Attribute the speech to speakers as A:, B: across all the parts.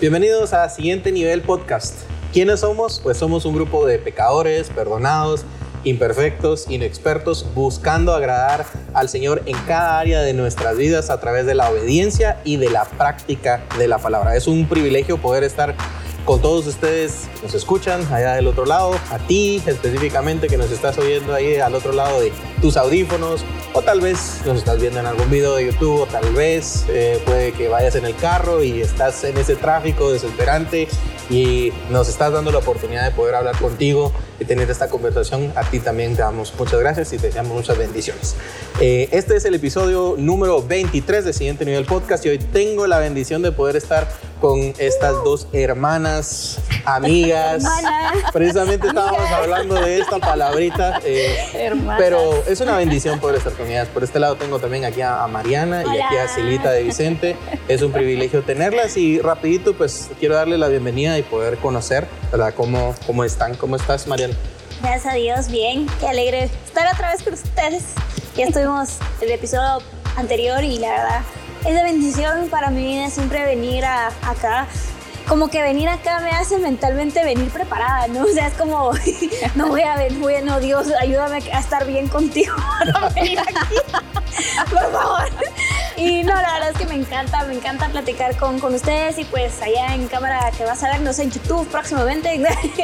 A: Bienvenidos a Siguiente Nivel Podcast. ¿Quiénes somos? Pues somos un grupo de pecadores, perdonados, imperfectos, inexpertos, buscando agradar al Señor en cada área de nuestras vidas a través de la obediencia y de la práctica de la palabra. Es un privilegio poder estar con todos ustedes nos escuchan allá del otro lado, a ti específicamente que nos estás oyendo ahí al otro lado de tus audífonos, o tal vez nos estás viendo en algún video de YouTube, o tal vez eh, puede que vayas en el carro y estás en ese tráfico desesperante y nos estás dando la oportunidad de poder hablar contigo y tener esta conversación. A ti también te damos muchas gracias y te deseamos muchas bendiciones. Eh, este es el episodio número 23 de Siguiente Nivel Podcast y hoy tengo la bendición de poder estar con estas dos hermanas, amigas. Precisamente estábamos hablando de esta palabrita. Eh, pero es una bendición poder estar con ellas. Por este lado tengo también aquí a, Mariana y aquí a Silita de Vicente. Es un privilegio tenerlas y rapidito pues quiero darle la bienvenida y poder conocer, ¿verdad? ¿Cómo, cómo están? ¿Cómo estás, Mariana?
B: Gracias a Dios, bien. Qué alegre estar otra vez con ustedes. Ya estuvimos el episodio anterior y la verdad es de bendición para mi vida siempre venir a, acá. Como que venir acá me hace mentalmente venir preparada, ¿no? O sea, es como, no voy a ver, bueno, Dios, ayúdame a estar bien contigo para venir aquí, por favor. Y no, la verdad es que me encanta, me encanta platicar con, con ustedes y pues allá en cámara que vas a ver, no sé, en YouTube próximamente.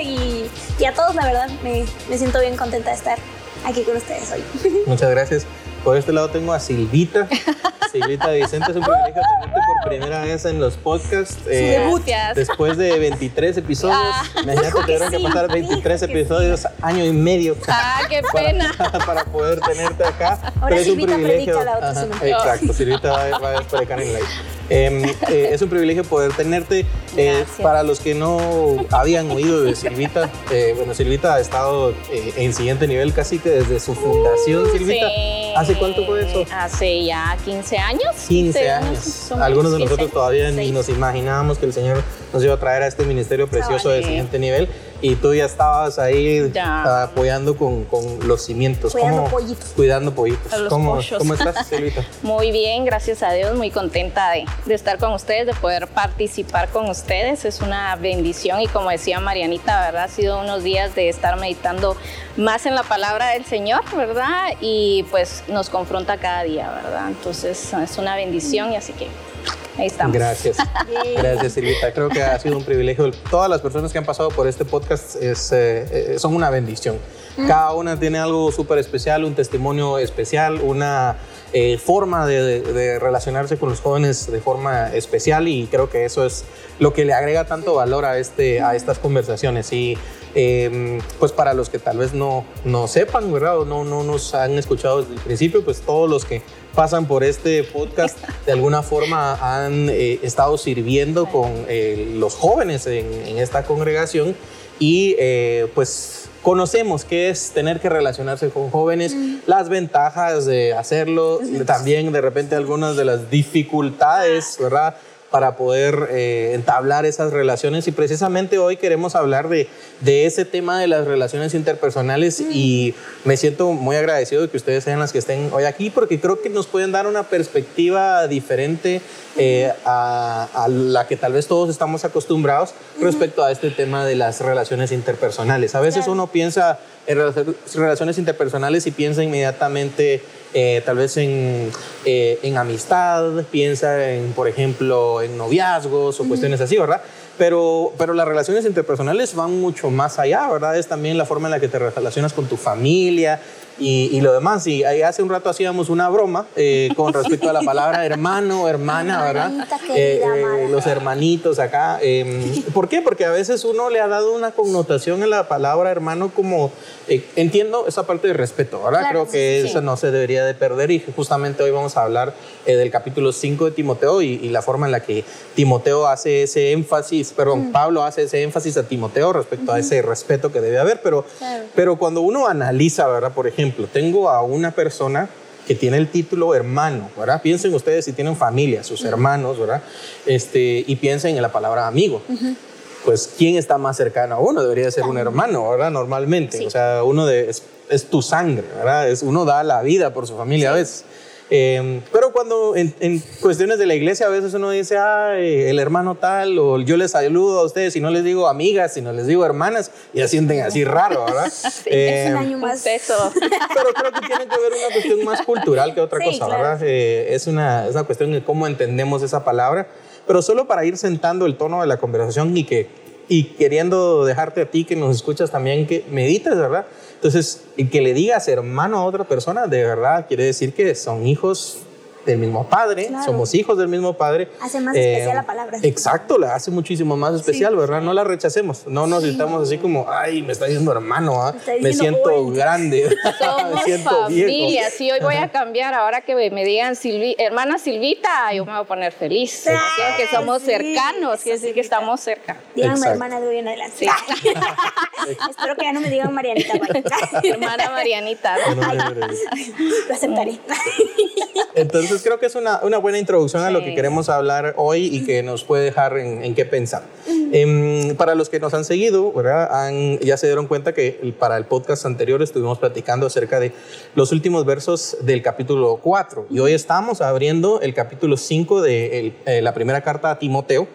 B: y, y a todos, la verdad, me, me siento bien contenta de estar aquí con ustedes hoy.
A: Muchas gracias. Por este lado tengo a Silvita. Silvita Vicente, es un privilegio tenerte por primera vez en los podcasts.
B: Eh,
A: después de 23 episodios. Ah, me que tuvieron que pasar 23 episodios, año y medio.
B: Ah, qué pena.
A: Para, poder tenerte acá.
B: Ahora Pero es un privilegio.
A: La Ajá, exacto, Silvita va, va a predicar en live. Em, eh, es un privilegio poder tenerte. Eh, para los que no habían oído de Silvita, eh, bueno, Silvita ha estado en siguiente nivel casi que desde su fundación, Silvita. ¿Hace cuánto fue eso?
B: Hace ya 15 años.
A: 15 años. Algunos de nosotros todavía ni nos imaginábamos que el Señor nos iba a traer a este ministerio precioso de siguiente nivel y tú ya estabas ahí apoyando con, con, los cimientos.
B: Cuidando pollitos.
A: Cuidando pollitos. ¿Cómo, ¿Cómo, estás, Silvita?
C: muy bien, gracias a Dios, muy contenta de, de, estar con ustedes, de poder participar con ustedes. Es una bendición y como decía Marianita, ¿verdad? Ha sido unos días de estar meditando más en la palabra del Señor, ¿verdad? Y pues nos confronta cada día, ¿verdad? Entonces es una bendición y así que Ahí estamos.
A: Gracias. Gracias, Silvita. Creo que ha sido un privilegio. Todas las personas que han pasado por este podcast es, eh, eh, son una bendición. Cada una tiene algo súper especial, un testimonio especial, una eh, forma de, relacionarse con los jóvenes de forma especial y creo que eso es lo que le agrega tanto valor a, este, a estas conversaciones. Y em, pues para los que tal vez no, no sepan, ¿verdad? O no, no nos han escuchado desde el principio, pues todos los que pasan por este podcast de alguna forma han eh, estado sirviendo con eh, los jóvenes en, esta congregación y eh, pues conocemos qué es tener que relacionarse con jóvenes, mm. las ventajas de hacerlo, también de repente algunas de las dificultades, ¿verdad? Para poder eh, entablar esas relaciones y precisamente hoy queremos hablar de, de ese tema de las relaciones interpersonales mm. y me siento muy agradecido de que ustedes sean las que estén hoy aquí porque creo que nos pueden dar una perspectiva diferente eh, a, a, la que tal vez todos estamos acostumbrados respecto a este tema de las relaciones interpersonales. A veces uno piensa en relaciones interpersonales y piensa inmediatamente eh, tal vez en, eh, en, amistad, piensa en, por ejemplo, en noviazgos o cuestiones así, ¿verdad? Pero, pero las relaciones interpersonales van mucho más allá, ¿verdad? Es también la forma en la que te relacionas con tu familia, y, lo demás. Y ahí hace un rato hacíamos una broma eh, con respecto a la palabra hermano, hermana, ¿verdad?
B: Eh, eh,
A: los hermanitos acá. Em, ¿Por qué? Porque a veces uno le ha dado una connotación en la palabra hermano como, entiendo esa parte de respeto, ¿verdad? Creo que eso no se debería de perder y justamente hoy vamos a hablar del capítulo 5 de Timoteo y, la forma en la que Timoteo hace ese énfasis, perdón, mm. Pablo hace ese énfasis a Timoteo respecto a ese respeto que debe haber, pero, pero cuando uno analiza, ¿verdad? Por ejemplo, tengo a una persona que tiene el título hermano, ¿verdad? Piensen ustedes si tienen familia, sus hermanos, ¿verdad? Este, y piensen en la palabra amigo. Pues, ¿quién está más cercano a uno? Debería ser un hermano, ¿verdad? Normalmente. O sea, uno de, es, tu sangre, ¿verdad? Es, uno da la vida por su familia a veces. Eh, pero cuando en, en, cuestiones de la iglesia a veces uno dice, ay, el hermano tal, o yo les saludo a ustedes y no les digo amigas, sino les digo hermanas, y ya sienten así raro, ¿verdad?
B: Sí, es un año más.
C: Eso.
A: Pero creo que tiene que ver una cuestión más cultural que otra
B: Sí,
A: cosa,
B: claro.
A: ¿verdad? Eh, es, una, es una cuestión de cómo entendemos esa palabra, pero solo para ir sentando el tono de la conversación y que y queriendo dejarte a ti que nos escuchas también que medites, ¿verdad? Entonces, y que le digas hermano a otra persona, de verdad quiere decir que son hijos del mismo padre,
B: Claro.
A: somos hijos del mismo padre.
B: Hace más
A: Eh,
B: especial la palabra.
A: Exacto, la hace muchísimo más especial,
B: Sí.
A: ¿verdad? No la rechacemos, no nos sintamos así como, ay, me está diciendo hermano, ¿ah?
B: Me
A: me siento
B: old".
A: grande, me
C: Somos
A: siento
C: familia,
A: viejo.
C: sí, hoy voy a cambiar, ahora que me digan Silvi, hermana Silvita, yo me voy a poner feliz. Que somos
B: sí,
C: cercanos, quiere decir que estamos cerca.
B: Díganme
A: Exacto.
B: hermana de hoy en adelante.
C: Sí.
B: Espero que ya no me digan Marianita.
C: Hermana Marianita.
A: No, no, no, no.
B: Lo aceptaré.
A: Entonces creo que es una, una buena introducción a lo que
C: Sí.
A: queremos hablar hoy y que nos puede dejar en, en qué pensar. Em, para los que nos han seguido, ¿verdad? Han- ya se dieron cuenta que para el podcast anterior estuvimos platicando acerca de los últimos versos del capítulo 4 y hoy estamos abriendo el capítulo 5 de el- eh, la primera carta a Timoteo.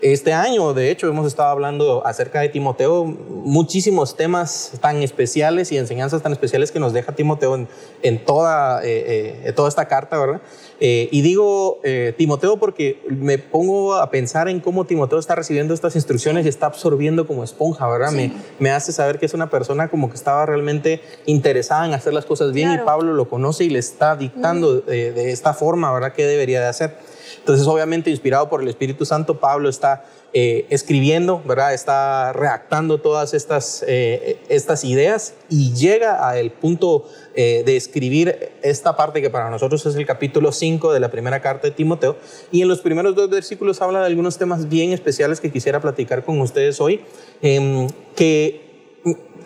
A: Este año, de hecho, hemos estado hablando acerca de Timoteo, muchísimos temas tan especiales y enseñanzas tan especiales que nos deja Timoteo en, en toda, eh, eh, toda esta carta, ¿verdad? Eh, y digo eh, Timoteo porque me pongo a pensar en cómo Timoteo está recibiendo estas instrucciones y está absorbiendo como esponja, ¿verdad? Me, me hace saber que es una persona como que estaba realmente interesada en hacer las cosas bien y
B: Claro.
A: Pablo lo conoce y le está dictando eh, de esta forma, ¿verdad? ¿Qué debería de hacer? Entonces, obviamente, inspirado por el Espíritu Santo, Pablo está eh, escribiendo, ¿verdad? Está redactando todas estas, eh, estas ideas y llega al punto eh, de escribir esta parte que para nosotros es el capítulo 5 de la primera carta de Timoteo. Y en los primeros dos versículos habla de algunos temas bien especiales que quisiera platicar con ustedes hoy, em, que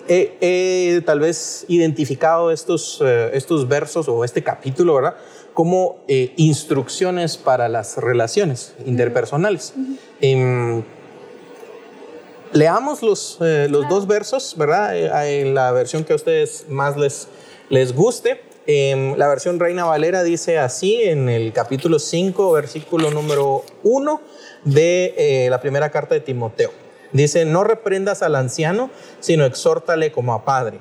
A: he, tal vez identificado estos, estos versos o este capítulo, ¿verdad? Como eh, instrucciones para las relaciones interpersonales. Em, leamos los, eh, los dos versos, ¿verdad? Eh, en la versión que a ustedes más les, les guste. Em, la versión Reina Valera dice así en el capítulo 5, versículo número 1 de eh, la primera carta de Timoteo. Dice, no reprendas al anciano, sino exhórtale como a padre,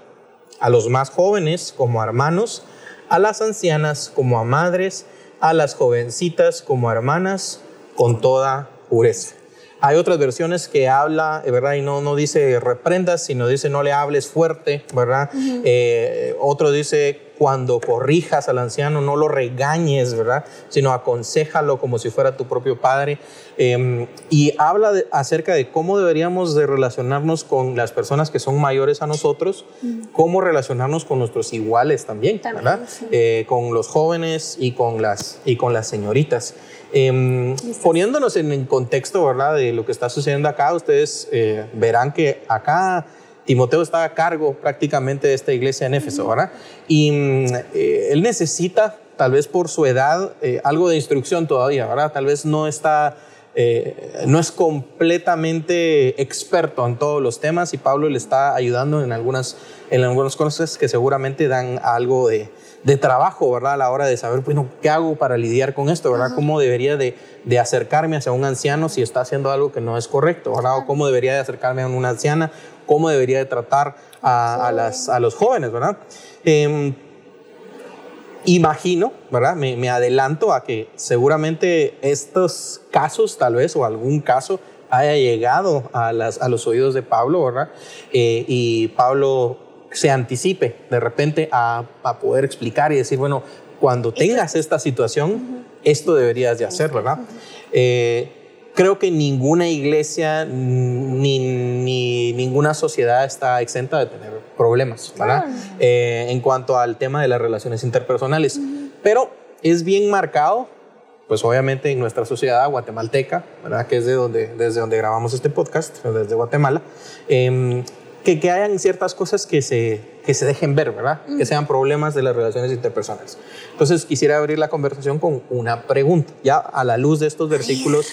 A: a los más jóvenes como a hermanos, a las ancianas como a madres, a las jovencitas como a hermanas, con toda pureza. Hay otras versiones que habla, eh, ¿verdad? Y no, no dice reprendas, sino dice no le hables fuerte, ¿verdad? Eh, otro dice cuando corrijas al anciano, no lo regañes, ¿verdad? Sino aconsejalo como si fuera tu propio padre. Eh, y habla de- acerca de cómo deberíamos de relacionarnos con las personas que son mayores a nosotros, cómo relacionarnos con nuestros iguales también,
B: También,
A: ¿verdad?
B: sí.
A: Eh, con los jóvenes y con las, y con las señoritas. Em, poniéndonos en el contexto, ¿verdad? De lo que está sucediendo acá, ustedes eh, verán que acá Timoteo está a cargo prácticamente de esta iglesia en Éfeso, ¿verdad? Y mm, eh, él necesita, tal vez por su edad, eh, algo de instrucción todavía, ¿verdad? Tal vez no está, eh, no es completamente experto en todos los temas y Pablo le está ayudando en algunas, en algunas cosas que seguramente dan algo de, de trabajo, ¿verdad? A la hora de saber, bueno, ¿qué hago para lidiar con esto, ¿verdad? ¿Cómo debería de, de acercarme hacia un anciano si está haciendo algo que no es correcto, ¿verdad? O cómo debería de acercarme a una anciana, cómo debería de tratar a, a las, a los jóvenes, ¿verdad? Em, imagino, ¿verdad? Me, me adelanto a que seguramente estos casos, tal vez, o algún caso, haya llegado a, las, a los oídos de Pablo, ¿verdad? Eh, y Pablo se anticipe de repente a, a poder explicar y decir, bueno, cuando tengas esta situación, esto deberías de hacer, ¿verdad? Eh, creo que ninguna iglesia ni, ni ninguna sociedad está exenta de tener problemas, ¿verdad? Eh, en cuanto al tema de las relaciones interpersonales. Pero es bien marcado, pues obviamente en nuestra sociedad guatemalteca, ¿verdad? Que es de donde, desde donde grabamos este podcast, desde Guatemala, em, que, que hayan ciertas cosas que se, que se dejen ver, ¿verdad? Que sean problemas de las relaciones interpersonales. Entonces quisiera abrir la conversación con una pregunta, ya a la luz de estos versículos,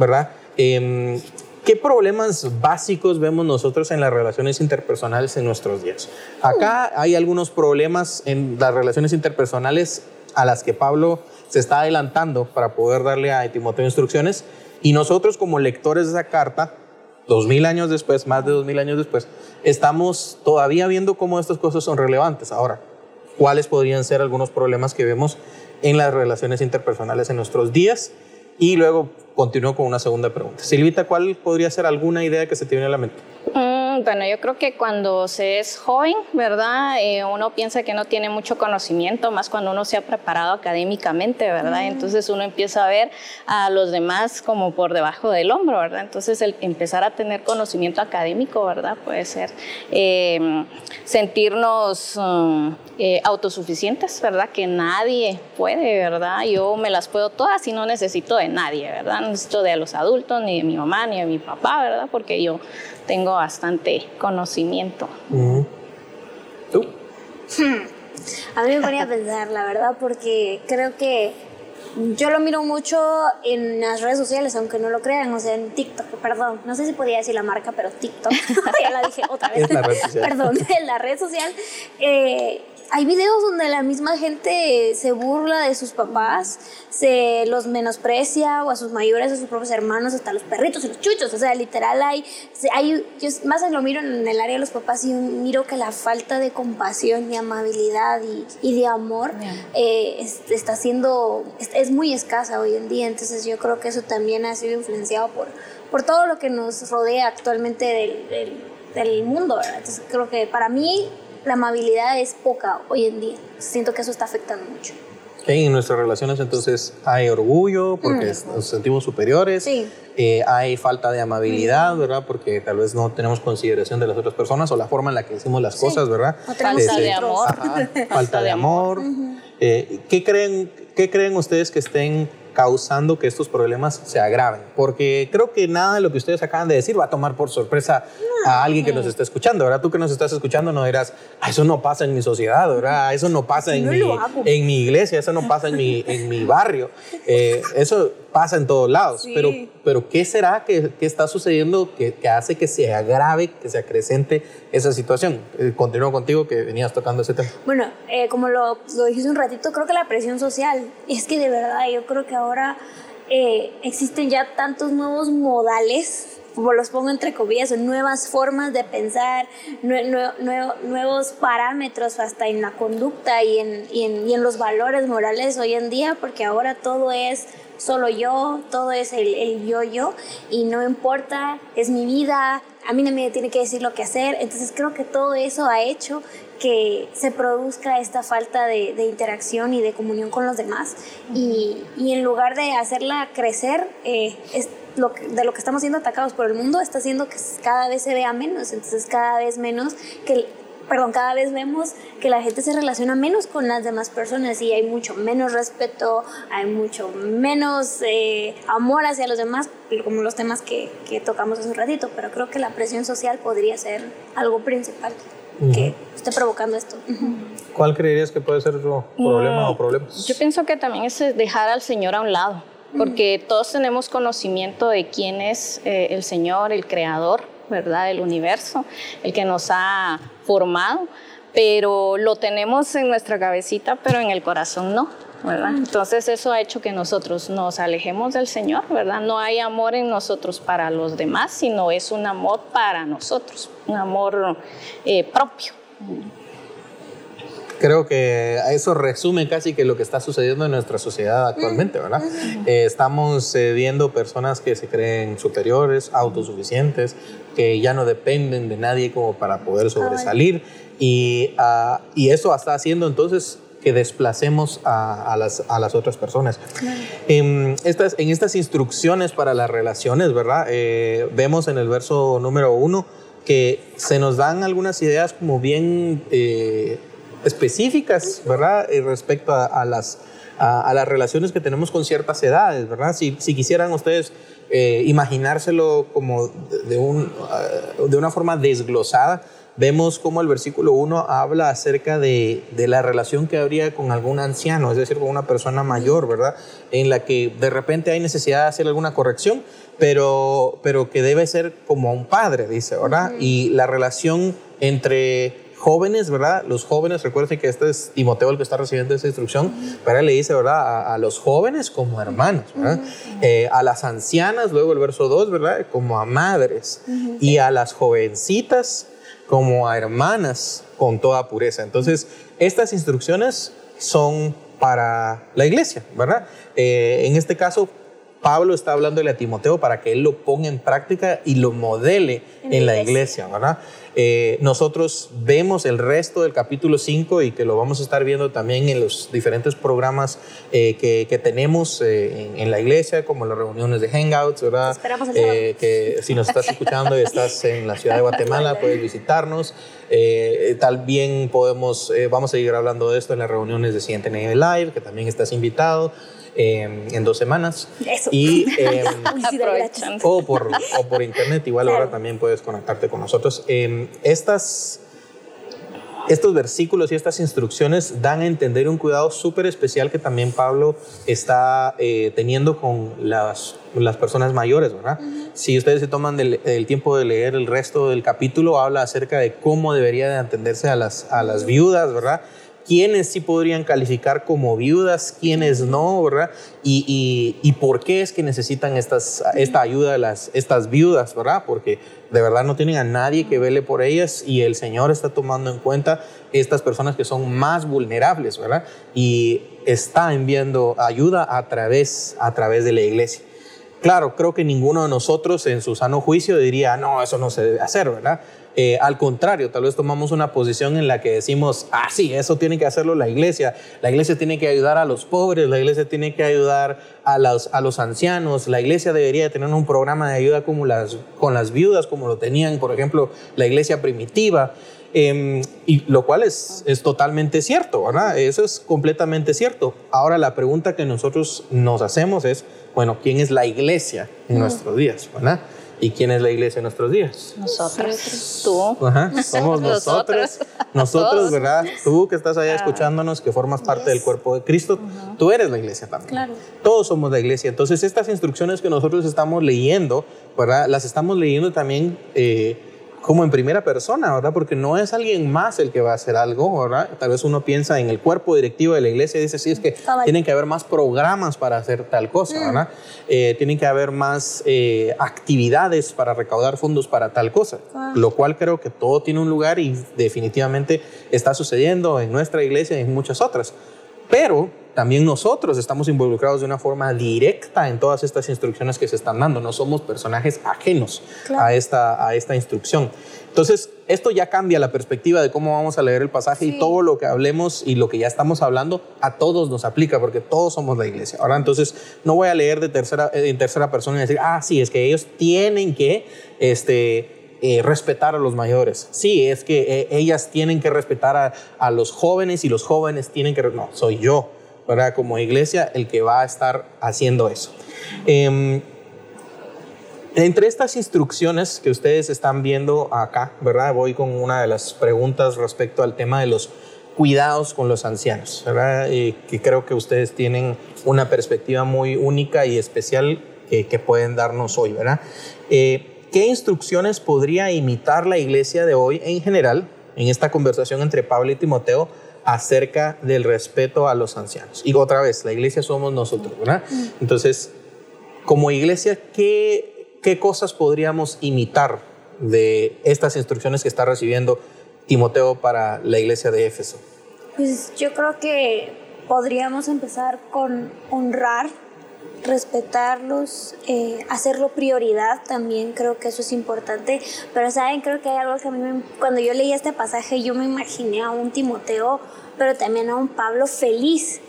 A: ¿verdad? Em, ¿Qué problemas básicos vemos nosotros en las relaciones interpersonales en nuestros días? Acá hay algunos problemas en las relaciones interpersonales a las que Pablo se está adelantando para poder darle a Timoteo instrucciones. Y nosotros como lectores de esa carta, dos mil años después, más de dos mil años después, estamos todavía viendo cómo estas cosas son relevantes. Ahora, ¿cuáles podrían ser algunos problemas que vemos en las relaciones interpersonales en nuestros días? Y luego continúo con una segunda pregunta. Silvita, ¿cuál podría ser alguna idea que se te viene a la mente?
C: Mm, bueno, yo creo que cuando se es joven, ¿verdad? Eh, uno piensa que no tiene mucho conocimiento, más cuando uno se ha preparado académicamente, ¿verdad? Entonces uno empieza a ver a los demás como por debajo del hombro, ¿verdad? Entonces el empezar a tener conocimiento académico, ¿verdad? Puede ser em, sentirnos mm, eh, autosuficientes, ¿verdad? Que nadie puede, ¿verdad? Yo me las puedo todas y no necesito de nadie, ¿verdad? No necesito de los adultos, ni de mi mamá, ni de mi papá, ¿verdad? Porque yo tengo bastante conocimiento.
A: ¿Tú?
B: A mí me ponía a pensar, la verdad, porque creo que yo lo miro mucho en las redes sociales, aunque no lo crean, o sea, en TikTok, perdón, no sé si podía decir la marca, pero TikTok, ya la dije otra vez.
A: Es la red social.
B: perdón, en la red social. Eh, hay videos donde la misma gente se burla de sus papás, se los menosprecia o a sus mayores, a sus propios hermanos, hasta los perritos y los chuchos. O sea, literal hay, hay yo más lo miro en el área de los papás y miro que la falta de compasión y amabilidad y, y de amor eh, está siendo, es, muy escasa hoy en día. Entonces yo creo que eso también ha sido influenciado por, por todo lo que nos rodea actualmente del, del, del mundo. ¿verdad? Entonces creo que para mí la amabilidad es poca hoy en día. Siento que eso está afectando mucho.
A: en nuestras relaciones entonces hay orgullo porque mm. nos sentimos superiores,
B: sí.
A: eh, hay falta de amabilidad, ¿verdad? Porque tal vez no tenemos consideración de las otras personas o la forma en la que decimos las cosas, ¿verdad?
C: falta, de amor.
A: falta de amor. Eh, ¿qué, creen, ¿Qué creen ustedes que estén causando que estos problemas se agraven. Porque creo que nada de lo que ustedes acaban de decir va a tomar por sorpresa a alguien que nos está escuchando, ¿verdad? Tú que nos estás escuchando no dirás, ah, eso no pasa en mi sociedad, ¿verdad? Eso no pasa en, mi, en mi iglesia, eso no pasa en mi, en mi barrio. Eh, eso pasa en todos lados. Pero, pero ¿qué será que, está sucediendo que, hace que se agrave, que se acrecente esa situación? Eh, continúo contigo que venías tocando ese tema.
B: Bueno, eh, como lo, lo dijiste un ratito, creo que la presión social, es que de verdad yo creo que ahora eh, existen ya tantos nuevos modales como los pongo entre comillas, nuevas formas de pensar, nuevos parámetros hasta en la conducta y en, y en, los valores morales hoy en día, porque ahora todo es solo yo, todo es el, yo-yo y no importa, es mi vida, a mí no me tiene que decir lo que hacer. Entonces creo que todo eso ha hecho que se produzca esta falta de, interacción y de comunión con los demás. Y, en lugar de hacerla crecer, eh, es lo de lo que estamos siendo atacados por el mundo, está haciendo que cada vez se vea menos. Entonces cada vez menos que perdón, cada vez vemos que la gente se relaciona menos con las demás personas y hay mucho menos respeto, hay mucho menos eh, amor hacia los demás, como los temas que, que, tocamos hace un ratito, pero creo que la presión social podría ser algo principal que esté provocando esto.
A: ¿Cuál creerías que puede ser su problema o problemas?
C: Yo pienso que también es dejar al Señor a un lado, porque todos tenemos conocimiento de quién es eh, el Señor, el Creador, ¿verdad? Del universo, el que nos ha formado, pero lo tenemos en nuestra cabecita, pero en el corazón no. ¿verdad? Entonces eso ha hecho que nosotros nos alejemos del Señor, ¿verdad? No hay amor en nosotros para los demás, sino es un amor para nosotros, un amor eh, propio.
A: Creo que eso resume casi que lo que está sucediendo en nuestra sociedad actualmente, ¿verdad? Eh, estamos eh, viendo personas que se creen superiores, autosuficientes, que ya no dependen de nadie como para poder sobresalir y, uh, y eso está haciendo entonces que desplacemos a, las, a las, otras personas. En, estas, en estas instrucciones para las relaciones, ¿verdad? Eh, vemos en el verso número uno que se nos dan algunas ideas como bien eh, específicas, ¿verdad? Eh, respecto a, las, a, las relaciones que tenemos con ciertas edades, ¿verdad? Si, si quisieran ustedes imaginárselo como de, un, de una forma desglosada, vemos cómo el versículo 1 habla acerca de, la relación que habría con algún anciano, es decir, con una persona mayor, ¿verdad? En la que de repente hay necesidad de hacer alguna corrección, pero, pero que debe ser como un padre, dice, ¿verdad? Y la relación entre jóvenes, ¿verdad? Los jóvenes, recuerden que este es Timoteo el que está recibiendo esa instrucción, pero le dice, ¿verdad? A, los jóvenes como hermanos, ¿verdad? Eh, a las ancianas, luego el verso 2, ¿verdad? Como a madres. Y a las jovencitas como a hermanas con toda pureza. Entonces, estas instrucciones son para la iglesia, ¿verdad? Eh, en este caso, Pablo está hablando a Timoteo para que él lo ponga en práctica y lo modele en, la iglesia, ¿verdad? Eh, nosotros vemos el resto del capítulo 5 y que lo vamos a estar viendo también en los diferentes programas eh, que, tenemos eh, en, la iglesia, como las reuniones de Hangouts, ¿verdad? que si nos estás escuchando y estás en la ciudad de Guatemala, puedes visitarnos. tal bien podemos, vamos a seguir hablando de esto en las reuniones de Siguiente Live, que también estás invitado. Em, en dos semanas. Y, eh, o, por, o por internet, igual ahora también puedes conectarte con nosotros. Em, estas, estos versículos y estas instrucciones dan a entender un cuidado súper especial que también Pablo está eh, teniendo con las, las personas mayores, ¿verdad? Si ustedes se toman el tiempo de leer el resto del capítulo, habla acerca de cómo debería de atenderse a las, a las viudas, ¿verdad? Quiénes sí podrían calificar como viudas, quiénes no, ¿verdad? Y, y, por qué es que necesitan estas, esta ayuda de las, estas viudas, ¿verdad? Porque de verdad no tienen a nadie que vele por ellas y el Señor está tomando en cuenta estas personas que son más vulnerables, ¿verdad? Y está enviando ayuda a través, a través de la iglesia. Claro, creo que ninguno de nosotros en su sano juicio diría, no, eso no se debe hacer, ¿verdad? Eh, al contrario, tal vez tomamos una posición en la que decimos, ah, sí, eso tiene que hacerlo la iglesia. La iglesia tiene que ayudar a los pobres, la iglesia tiene que ayudar a los, a los ancianos, la iglesia debería tener un programa de ayuda como las, con las viudas, como lo tenían, por ejemplo, la iglesia primitiva. Em, y lo cual es, es totalmente cierto, ¿verdad? Eso es completamente cierto. Ahora la pregunta que nosotros nos hacemos es, bueno, ¿quién es la iglesia en nuestros días, ¿verdad? ¿Y quién es la iglesia en nuestros días?
C: Nosotros. Tú.
A: somos nosotros. Nosotros, ¿verdad? Tú que estás allá escuchándonos, que formas parte del cuerpo de Cristo, tú eres la iglesia también. Claro. Todos somos la iglesia. Entonces, estas instrucciones que nosotros estamos leyendo, ¿verdad? Las estamos leyendo también. Eh, como en primera persona, ¿verdad? Porque no es alguien más el que va a hacer algo, ¿verdad? Tal vez uno piensa en el cuerpo directivo de la iglesia y dice, sí, es que tienen que haber más programas para hacer tal cosa, mm. ¿verdad? Eh, tienen que haber más eh, actividades para recaudar fondos para tal cosa, lo cual creo que todo tiene un lugar y definitivamente está sucediendo en nuestra iglesia y en muchas otras. Pero también nosotros estamos involucrados de una forma directa en todas estas instrucciones que se están dando. No somos personajes ajenos a, esta, a esta instrucción. Entonces, esto ya cambia la perspectiva de cómo vamos a leer el pasaje y todo lo que hablemos y lo que ya estamos hablando a todos nos aplica porque todos somos la iglesia. Ahora, entonces, no voy a leer de tercera, en tercera persona y decir, ah, sí, es que ellos tienen que este, eh, respetar a los mayores. Sí, es que eh, ellas tienen que respetar a, a, los jóvenes y los jóvenes tienen que... No, soy yo ¿verdad? Como iglesia, el que va a estar haciendo eso. Em, entre estas instrucciones que ustedes están viendo acá, ¿verdad? Voy con una de las preguntas respecto al tema de los cuidados con los ancianos, ¿verdad? que creo que ustedes tienen una perspectiva muy única y especial que pueden darnos hoy, ¿verdad? Eh, ¿Qué instrucciones podría imitar la iglesia de hoy en general en esta conversación entre Pablo y Timoteo acerca del respeto a los ancianos. Y otra vez, la iglesia somos nosotros, ¿verdad? Entonces, como iglesia, ¿qué, qué cosas podríamos imitar de estas instrucciones que está recibiendo Timoteo para la iglesia de Éfeso?
B: Pues yo creo que podríamos empezar con honrar respetarlos, eh, hacerlo prioridad también, creo que eso es importante. Pero, ¿saben? Creo que hay algo que a mí, cuando yo leí este pasaje, yo me imaginé a un Timoteo, pero también a un Pablo feliz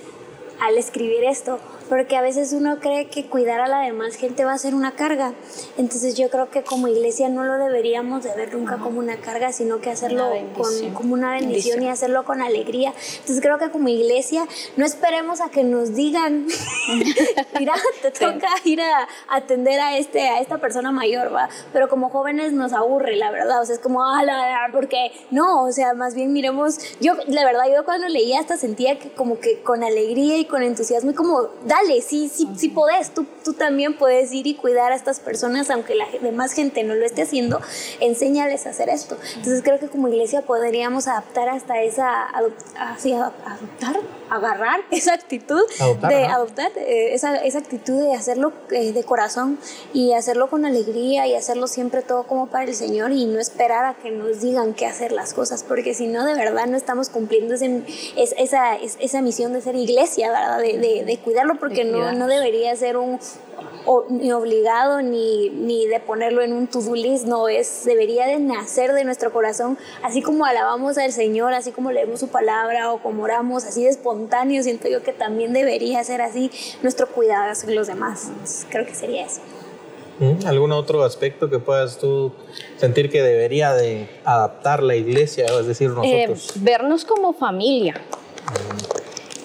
B: al escribir esto, porque a veces uno cree que cuidar a la demás gente va a ser una carga. Entonces yo creo que como iglesia no lo deberíamos de ver nunca como una carga, sino que hacerlo con, como una bendición, y hacerlo con alegría. Entonces creo que como iglesia no esperemos a que nos digan, mira, te toca ir a atender a, este, a esta persona mayor, ¿va? Pero como jóvenes nos aburre, la verdad. O sea, es como, ah, la, porque no, o sea, más bien miremos, yo, la verdad, yo cuando leía hasta sentía que como que con alegría y con entusiasmo y como, dale dale, sí, sí, sí podés, tú, tú también puedes ir y cuidar a estas personas, aunque la demás gente no lo esté haciendo, enséñales a hacer esto. Entonces creo que como iglesia podríamos adaptar hasta esa, así, adoptar, agarrar esa actitud de adoptar eh, esa, esa, actitud de hacerlo eh, de corazón y hacerlo con alegría y hacerlo siempre todo como para el Señor y no esperar a que nos digan qué hacer las cosas, porque si no, de verdad no estamos cumpliendo ese, esa, esa misión de ser iglesia, ¿verdad? De, de, cuidarlo, porque no, no debería ser un, ni obligado ni, ni de ponerlo en un to-do list, no es, debería de nacer de nuestro corazón, así como alabamos al Señor, así como leemos su palabra o como oramos, así de espontáneo, siento yo que también debería ser así nuestro cuidado hacia los demás. creo que sería eso.
A: ¿Mm? ¿Algún otro aspecto que puedas tú sentir que debería de adaptar la iglesia, es decir, eh, nosotros?
C: vernos como familia.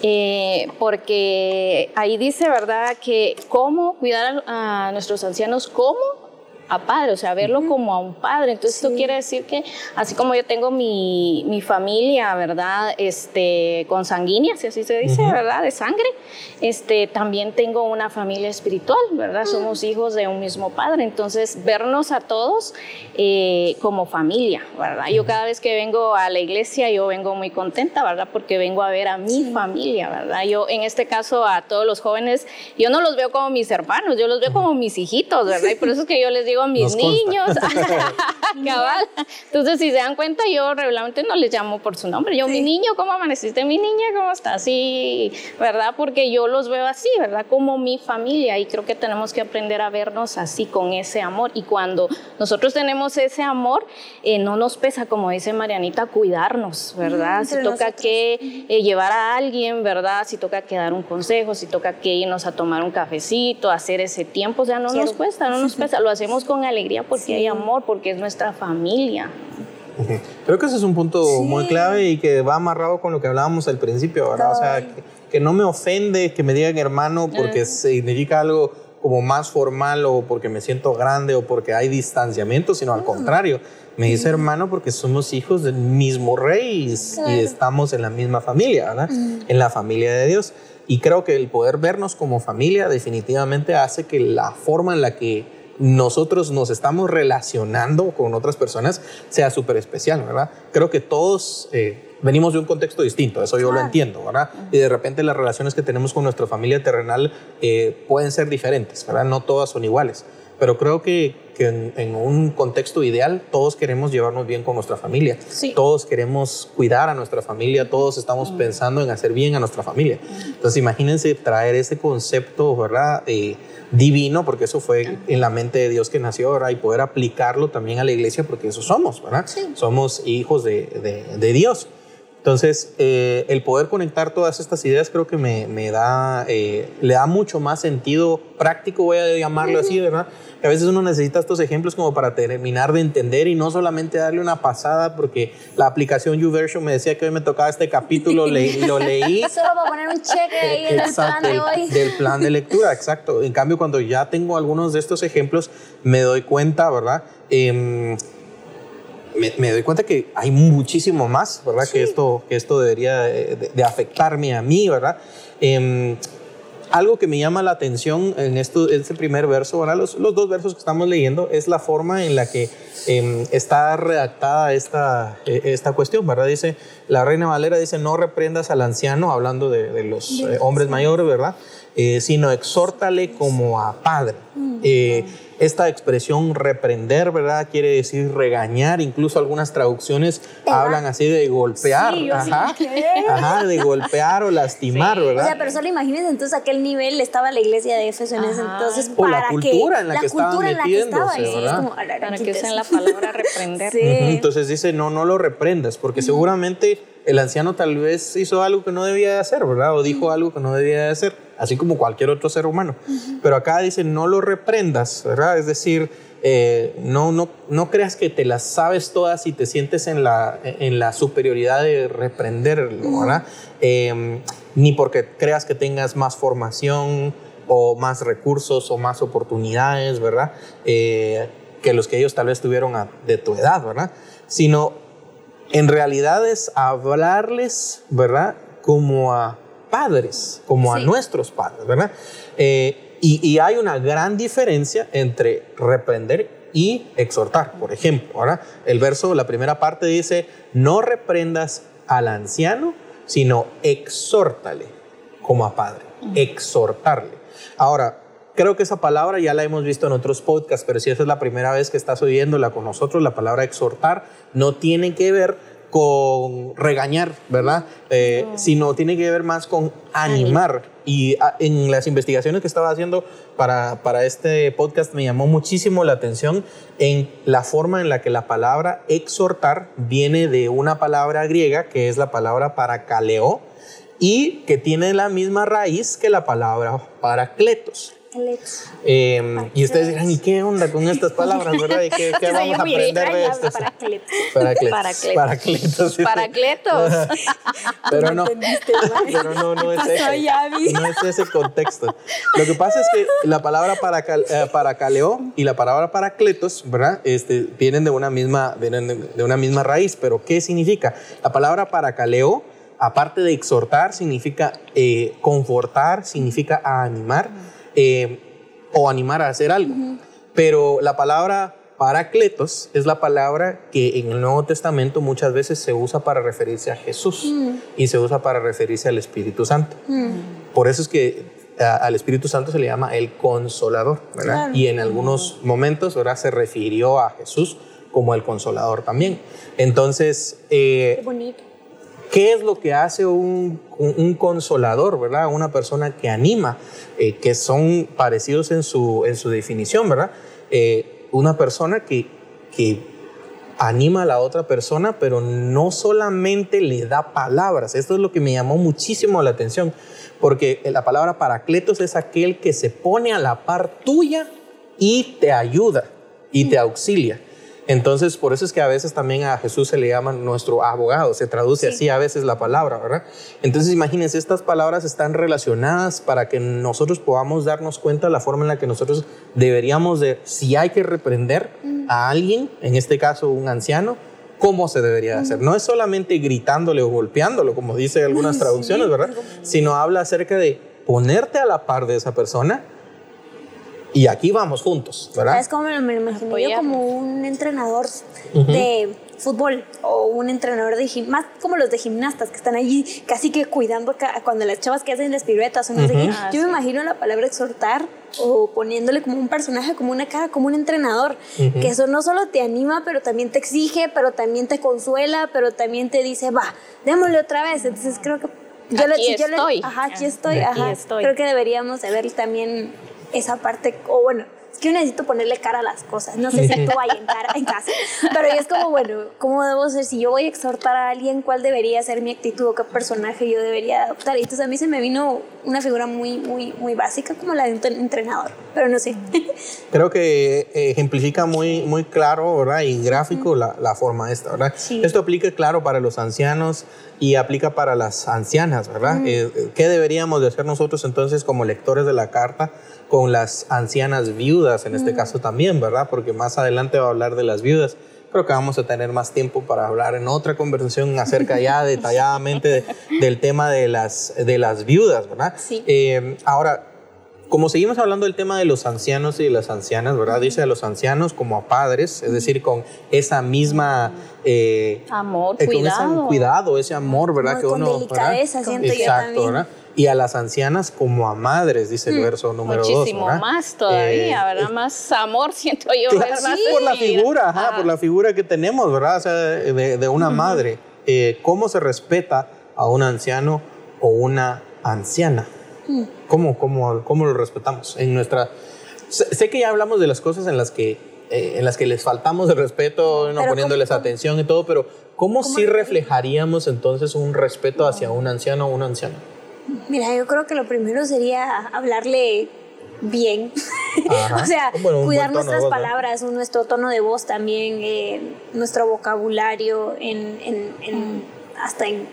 C: Eh, porque ahí dice, ¿verdad?, que cómo cuidar a, a nuestros ancianos, cómo a padre, o sea, verlo como a un padre. Entonces, esto quiere decir que, así como yo tengo mi, mi familia, ¿verdad? Este, consanguínea, si así se dice, ¿verdad? De sangre, este, también tengo una familia espiritual, ¿verdad? Somos hijos de un mismo padre. Entonces, vernos a todos eh, como familia, ¿verdad? Yo cada vez que vengo a la iglesia, yo vengo muy contenta, ¿verdad? Porque vengo a ver a mi familia, ¿verdad? Yo, en este caso, a todos los jóvenes, yo no los veo como mis hermanos, yo los veo como mis hijitos, ¿verdad? Y por eso es que yo les digo, a mis niños. Cabal. Entonces, si se dan cuenta, yo regularmente no les llamo por su nombre. Yo, mi niño, ¿cómo amaneciste? Mi niña, ¿cómo está? Así, ¿verdad? Porque yo los veo así, ¿verdad? Como mi familia. Y creo que tenemos que aprender a vernos así, con ese amor. Y cuando nosotros tenemos ese amor, eh, no nos pesa, como dice Marianita, cuidarnos, ¿verdad? si toca que eh, llevar a alguien, ¿verdad? Si toca que dar un consejo, si toca que irnos a tomar un cafecito, hacer ese tiempo, o sea, no nos cuesta, no nos pesa. Lo hacemos con alegría porque hay amor, porque es nuestra familia.
A: Creo que ese es un punto muy clave y que va amarrado con lo que hablábamos al principio, ¿verdad? O sea, que, no me ofende que me digan hermano porque significa algo como más formal o porque me siento grande o porque hay distanciamiento, sino al contrario, me dice hermano porque somos hijos del mismo rey y, estamos en la misma familia, ¿verdad? En la familia de Dios. Y creo que el poder vernos como familia definitivamente hace que la forma en la que nosotros nos estamos relacionando con otras personas sea súper especial, ¿verdad? Creo que todos eh, venimos de un contexto distinto, eso yo lo entiendo, ¿verdad? Y de repente las relaciones que tenemos con nuestra familia terrenal eh, pueden ser diferentes, ¿verdad? No todas son iguales, pero creo que, en, un contexto ideal todos queremos llevarnos bien con nuestra familia, todos queremos cuidar a nuestra familia, todos estamos pensando en hacer bien a nuestra familia. Entonces imagínense traer ese concepto, ¿verdad? Eh, divino, porque eso fue en la mente de Dios que nació ahora, y poder aplicarlo también a la iglesia, porque eso somos, ¿verdad? Somos hijos de, de, Dios. Entonces, eh, el poder conectar todas estas ideas creo que me, me da, eh, le da mucho más sentido práctico, voy a llamarlo así, ¿verdad? a veces uno necesita estos ejemplos como para terminar de entender y no solamente darle una pasada, porque la aplicación YouVersion me decía que hoy me tocaba este capítulo y lo leí.
B: Solo para poner un cheque ahí en el plan de hoy.
A: Del plan de lectura, exacto. En cambio, cuando ya tengo algunos de estos ejemplos, me doy cuenta, ¿verdad? Em, me, doy cuenta que hay muchísimo más, ¿verdad? Que, esto, que esto debería de, afectarme a mí, ¿verdad? Eh, algo que me llama la atención en esto, este primer verso, los, los, dos versos que estamos leyendo, es la forma en la que em, está redactada esta, e, esta cuestión, ¿verdad? Dice, la Reina Valera dice, no reprendas al anciano, hablando de, los eh, hombres mayores, ¿verdad? Eh, sino exhórtale como a padre. Eh, esta expresión reprender, ¿verdad? Quiere decir regañar, incluso algunas traducciones hablan así de golpear, ajá, ajá, de golpear o lastimar, ¿verdad?
B: O sea, pero solo imagínense entonces a qué nivel estaba la iglesia de Éfeso en ese entonces
A: o la cultura en la, que estaban metiéndose,
C: ¿verdad? Para que usen la palabra reprender.
A: Sí. Entonces dice, no, no lo reprendas, porque seguramente el anciano tal vez hizo algo que no debía de hacer, ¿verdad? O dijo algo que no debía de hacer, así como cualquier otro ser humano. Pero acá dice, no lo reprendas, ¿verdad? Es decir, eh, no, no, no creas que te las sabes todas y te sientes en la, en la superioridad de reprenderlo, ¿verdad? Em, ni porque creas que tengas más formación o más recursos o más oportunidades, ¿verdad? Eh, que los que ellos tal vez tuvieron de tu edad, ¿verdad? Sino en realidad es hablarles, ¿verdad? Como a padres, como a nuestros padres, ¿verdad? Eh, y, y, hay una gran diferencia entre reprender y exhortar. Por ejemplo, ahora el verso, la primera parte dice, no reprendas al anciano, sino exhórtale como a padre, exhortarle. Ahora, creo que esa palabra ya la hemos visto en otros podcasts, pero si esa es la primera vez que estás oyéndola con nosotros, la palabra exhortar no tiene que ver con regañar, ¿verdad? Eh, sino tiene que ver más con animar. Y ah, en las investigaciones que estaba haciendo para, para este podcast me llamó muchísimo la atención en la forma en la que la palabra exhortar viene de una palabra griega que es la palabra parakaleo y que tiene la misma raíz que la palabra paracletos. Eh, y ustedes dirán, ¿y qué onda con estas palabras, verdad? ¿Y qué, qué vamos a aprender de esto?
C: Paracletos.
A: Paracletos. Paracletos.
C: Paracletos.
A: Pero no, pero no, no es ese. No es ese contexto. Lo que pasa es que la palabra paracal, eh, paracaleo y la palabra paracletos, ¿verdad? Este, vienen de una misma, vienen de una misma raíz, pero ¿qué significa? La palabra paracaleo aparte de exhortar, significa eh, confortar, significa animar. Eh, o animar a hacer algo. Pero la palabra paracletos es la palabra que en el Nuevo Testamento muchas veces se usa para referirse a Jesús mm. y se usa para referirse al Espíritu Santo. Mm. Por eso es que al Espíritu Santo se le llama el consolador, ¿verdad? Y en algunos momentos ahora se refirió a Jesús como el consolador también. Entonces, eh,
B: Qué bonito.
A: ¿Qué es lo que hace un, consolador, verdad? Una persona que anima, eh, que son parecidos en su, en su definición, ¿verdad? Eh, una persona que, que anima a la otra persona, pero no solamente le da palabras. Esto es lo que me llamó muchísimo la atención, porque la palabra paracletos es aquel que se pone a la par tuya y te ayuda y te auxilia. Entonces, por eso es que a veces también a Jesús se le llama nuestro abogado, se traduce así a veces la palabra, ¿verdad? Entonces, imagínense, estas palabras están relacionadas para que nosotros podamos darnos cuenta de la forma en la que nosotros deberíamos de, si hay que reprender a alguien, en este caso un anciano, cómo se debería hacer. No es solamente gritándole o golpeándolo, como dice algunas traducciones, ¿verdad? Sino habla acerca de ponerte a la par de esa persona, y aquí vamos juntos, ¿verdad?
B: Es como me imagino yo como un entrenador de fútbol o un entrenador de gimnastas, más como los de gimnastas que están allí casi que cuidando cuando las chavas que hacen las piruetas o no sé qué. Ah, yo me imagino la palabra exhortar o poniéndole como un personaje, como una cara, como un entrenador, que eso no solo te anima, pero también te exige, pero también te consuela, pero también te dice, va, démosle otra vez. Entonces creo que
C: yo, aquí estoy.
B: ajá, aquí estoy, ajá. Creo que deberíamos de ver también esa parte, o bueno, es que yo necesito ponerle cara a las cosas. No sé si tú hay en, cara, en casa, pero es como, bueno, ¿cómo debo ser? Si yo voy a exhortar a alguien, ¿cuál debería ser mi actitud o qué personaje yo debería adoptar? Y entonces a mí se me vino una figura muy, muy, muy básica como la de un entrenador, pero no sé.
A: Creo que ejemplifica muy, muy claro, ¿verdad? Y gráfico la, la, forma esta, ¿verdad? Esto aplica, claro, para los ancianos y aplica para las ancianas, ¿verdad? Eh, ¿Qué deberíamos de hacer nosotros entonces como lectores de la carta? Con las ancianas viudas, en este mm. caso también, ¿verdad? Porque más adelante va a hablar de las viudas. Creo que vamos a tener más tiempo para hablar en otra conversación acerca ya detalladamente del tema de las, de las viudas, ¿verdad?
B: Sí.
A: Eh, ahora, como seguimos hablando del tema de los ancianos y de las ancianas, ¿verdad? Dice a los ancianos como a padres, es decir, con esa misma...
C: Eh, amor,
A: eh,
C: cuidado.
A: ese cuidado, ese amor, ¿verdad?
B: que uno, delicadeza, siento
A: Exacto,
B: yo también.
A: ¿verdad? Y a las ancianas como a madres, dice el mm. verso número 2.
C: Muchísimo más todavía, eh, ¿verdad? Más amor siento yo.
A: Claro, sí, por la figura, ajá, por la figura que tenemos, ¿verdad? O sea, de, una madre. Eh, ¿Cómo se respeta a un anciano o una anciana? Mm. ¿Cómo, cómo, cómo lo respetamos? En nuestra... Sé, que ya hablamos de las cosas en las que, eh, en las que les faltamos de respeto, no poniéndoles atención y todo, pero ¿cómo, ¿cómo sí reflejaríamos entonces un respeto hacia un anciano o una anciana?
B: Mira, yo creo que lo primero sería hablarle bien. o sea, cuidar nuestras palabras, nuestro tono de voz también, eh, nuestro vocabulario, en, en, hasta en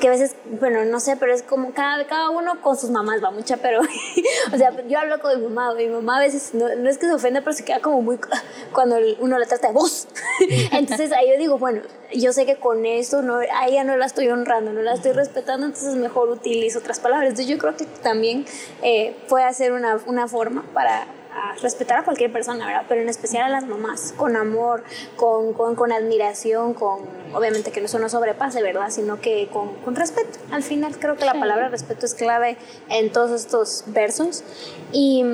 B: que a veces, bueno, no sé, pero es como cada, cada uno con sus mamás va mucha, pero, o sea, yo hablo con mi mamá, mi mamá a veces no, no es que se ofenda, pero se queda como muy, cuando uno la trata de vos. entonces ahí yo digo, bueno, yo sé que con esto no, a ella no la estoy honrando, no la estoy respetando, entonces mejor utilizo otras palabras. Entonces yo creo que también eh, puede ser una, una forma para respetar a cualquier persona, ¿verdad? Pero en especial a las mamás, con amor, con, con, con admiración, con, obviamente que eso no sobrepase, ¿verdad? Sino que con, con respeto. Al final creo que la palabra respeto es clave en todos estos versos. Y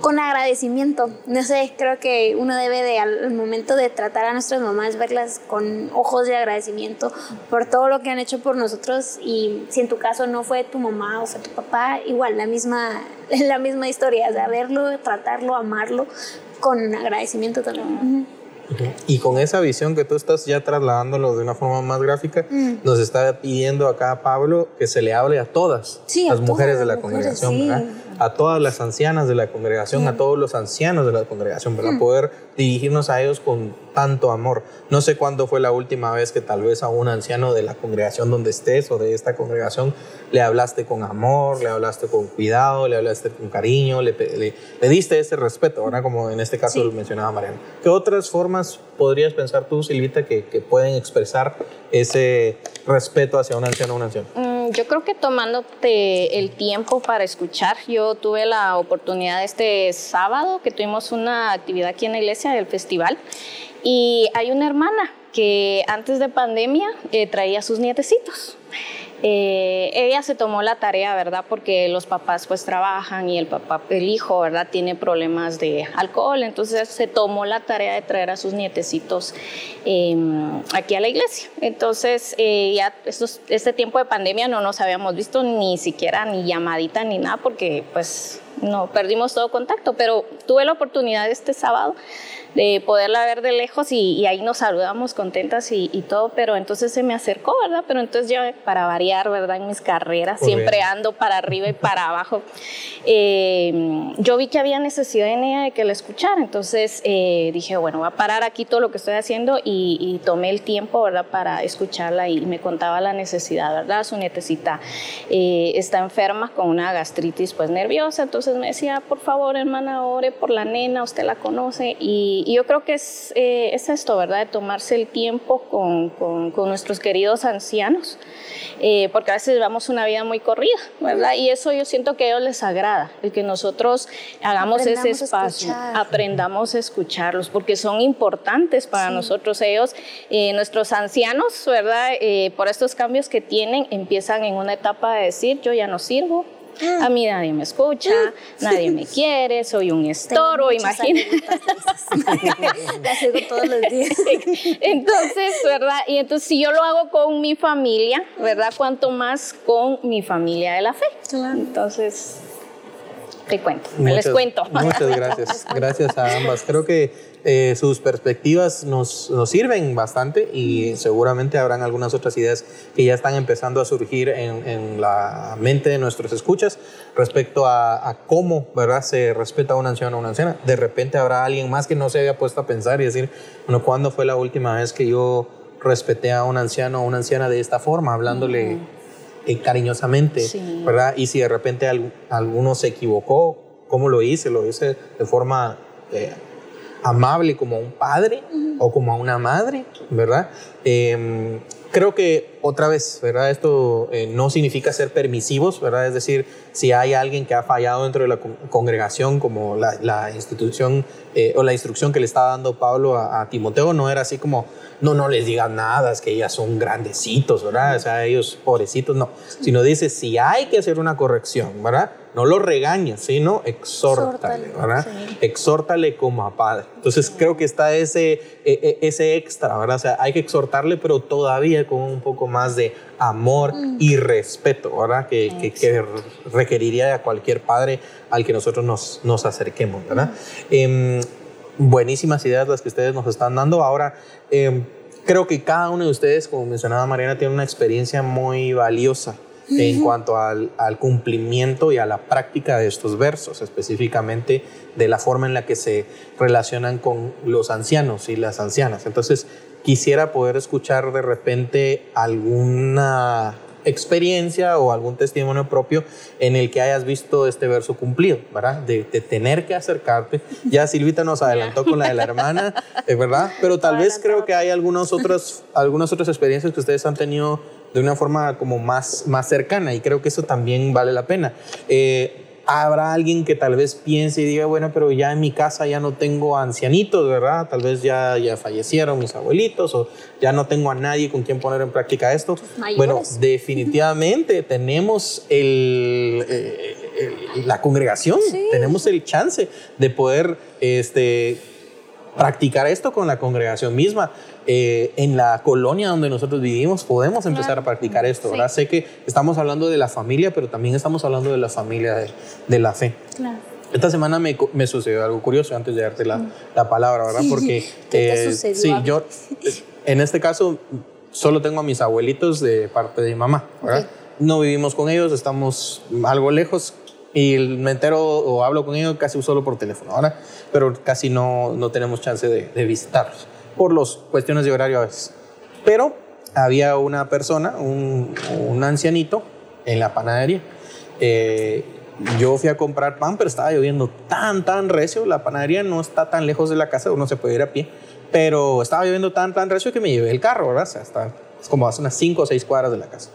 B: con agradecimiento. No sé, creo que uno debe de al momento de tratar a nuestras mamás verlas con ojos de agradecimiento por todo lo que han hecho por nosotros y si en tu caso no fue tu mamá o fue tu papá, igual la misma la misma historia, de verlo, tratarlo, amarlo con agradecimiento también.
A: Y con esa visión que tú estás ya trasladándolo de una forma más gráfica, mm. nos está pidiendo acá Pablo que se le hable a todas las mujeres de la congregación, a todas las ancianas de la congregación, a todos los ancianos de la congregación, para mm. poder dirigirnos a ellos con tanto amor. No sé cuándo fue la última vez que tal vez a un anciano de la congregación donde estés o de esta congregación le hablaste con amor, le hablaste con cuidado, le hablaste con cariño, le, le, diste ese respeto, ahora como en este caso lo mencionaba Mariana. ¿Qué otras formas podrías pensar tú, Silvita, que, que pueden expresar ese respeto hacia un anciano o un anciano?
C: Mm, yo creo que tomándote el tiempo para escuchar, yo tuve la oportunidad este sábado que tuvimos una actividad aquí en la iglesia del festival y hay una hermana que antes de pandemia eh, traía a sus nietecitos. Eh, ella se tomó la tarea, ¿verdad? Porque los papás pues trabajan y el papá, el hijo, ¿verdad? Tiene problemas de alcohol, entonces se tomó la tarea de traer a sus nietecitos em, aquí a la iglesia. Entonces eh, ya este tiempo de pandemia no nos habíamos visto ni siquiera ni llamadita ni nada porque pues no perdimos todo contacto, pero tuve la oportunidad este sábado de poderla ver de lejos y, ahí nos saludamos contentas y, todo, pero entonces se me acercó, ¿verdad? Pero entonces yo, para variar, ¿verdad? En mis carreras, siempre ando para arriba y para abajo. Eh, yo vi que había necesidad en ella de que la escuchara, entonces eh, dije, bueno, voy a parar aquí todo lo que estoy haciendo y, tomé el tiempo, ¿verdad? Para escucharla y me contaba la necesidad, ¿verdad? Su nietecita eh, está enferma con una gastritis pues nerviosa, entonces me decía, por favor, hermana, ore por la nena, usted la conoce y y, yo creo que es, eh, es, esto, ¿verdad? De tomarse el tiempo con, con, nuestros queridos ancianos, eh, porque a veces llevamos una vida muy corrida, ¿verdad? Y eso yo siento que a ellos les agrada, el que nosotros hagamos ese espacio, aprendamos a escucharlos, porque son importantes para nosotros. Ellos, eh, nuestros ancianos, ¿verdad? por estos cambios que tienen, empiezan en una etapa de decir, yo ya no sirvo, a mí nadie me escucha, nadie me quiere, soy un estorbo, imagínate.
B: La sigo todos los días.
C: Entonces, ¿verdad? Y entonces si yo lo hago con mi familia, ¿verdad? Cuanto más con mi familia de la fe. Entonces, te cuento, les cuento.
A: Muchas gracias. Gracias a ambas. Creo que eh, sus perspectivas nos, nos, sirven bastante y seguramente habrán algunas otras ideas que ya están empezando a surgir en, en la mente de nuestros escuchas respecto a, cómo ¿verdad? se respeta a un anciano o una anciana. De repente habrá alguien más que no se haya puesto a pensar y decir, bueno, ¿cuándo fue la última vez que yo respeté a un anciano o una anciana de esta forma, hablándole eh, cariñosamente, ¿verdad? Y si de repente alguno se equivocó, ¿cómo lo hice? Lo hice de forma... Eh, amable como a un padre o como a una madre, ¿verdad? Em, creo que otra vez, ¿verdad? Esto eh, no significa ser permisivos, ¿verdad? Es decir, si hay alguien que ha fallado dentro de la congregación, como la, institución eh, o la instrucción que le estaba dando Pablo a, Timoteo, no era así como, no, no les digas nada, es que ellas son grandecitos, ¿verdad? O sea, ellos pobrecitos, no. Sino dice, si hay que hacer una corrección, ¿verdad? no lo regañes, sino exhórtale, ¿verdad? Exhórtale como a padre. Entonces creo que está ese, e, e, ese extra, ¿verdad? O sea, hay que exhortarle, pero todavía con un poco más de amor mm. y respeto, ¿verdad? Que, que, requeriría a cualquier padre al que nosotros nos, nos acerquemos, ¿verdad? Em, buenísimas ideas las que ustedes nos están dando. Ahora, em, creo que cada uno de ustedes, como mencionaba Mariana, tiene una experiencia muy valiosa en cuanto al, cumplimiento y a la práctica de estos versos, específicamente de la forma en la que se relacionan con los ancianos y las ancianas. Entonces, quisiera poder escuchar de repente alguna experiencia o algún testimonio propio en el que hayas visto este verso cumplido, ¿verdad? De, de tener que acercarte. Ya Silvita nos adelantó con la de la hermana, eh, ¿verdad? Pero tal vez creo que hay algunas otras, algunas otras experiencias que ustedes han tenido de una forma como más, más cercana y creo que eso también vale la pena. Eh, habrá alguien que tal vez piense y diga, bueno, pero ya en mi casa ya no tengo ancianitos, ¿verdad? Tal vez ya, ya fallecieron mis abuelitos o ya no tengo a nadie con quien poner en práctica esto. Bueno, definitivamente tenemos el, eh, la congregación, tenemos el chance de poder este, practicar esto con la congregación misma. Eh, en la colonia donde nosotros vivimos podemos empezar a practicar esto. Ahora sé que estamos hablando de la familia, pero también estamos hablando de la familia de, de la fe. Claro. Esta semana me, me, sucedió algo curioso antes de darte la, la palabra, ¿verdad? Porque
B: ¿Qué te
A: eh, sí, yo en este caso solo tengo a mis abuelitos de parte de mi mamá, ¿verdad? No vivimos con ellos, estamos algo lejos y me entero o hablo con ellos casi solo por teléfono, ahora, pero casi no, no tenemos chance de, de visitarlos por las cuestiones de horario a veces. Pero había una persona, un, un ancianito, en la panadería. Eh, yo fui a comprar pan, pero estaba lloviendo tan, tan recio. La panadería no está tan lejos de la casa, uno se puede ir a pie. Pero estaba lloviendo tan, tan recio que me llevé el carro, ¿verdad? O sea, está, es como hace unas 5 o 6 cuadras de la casa.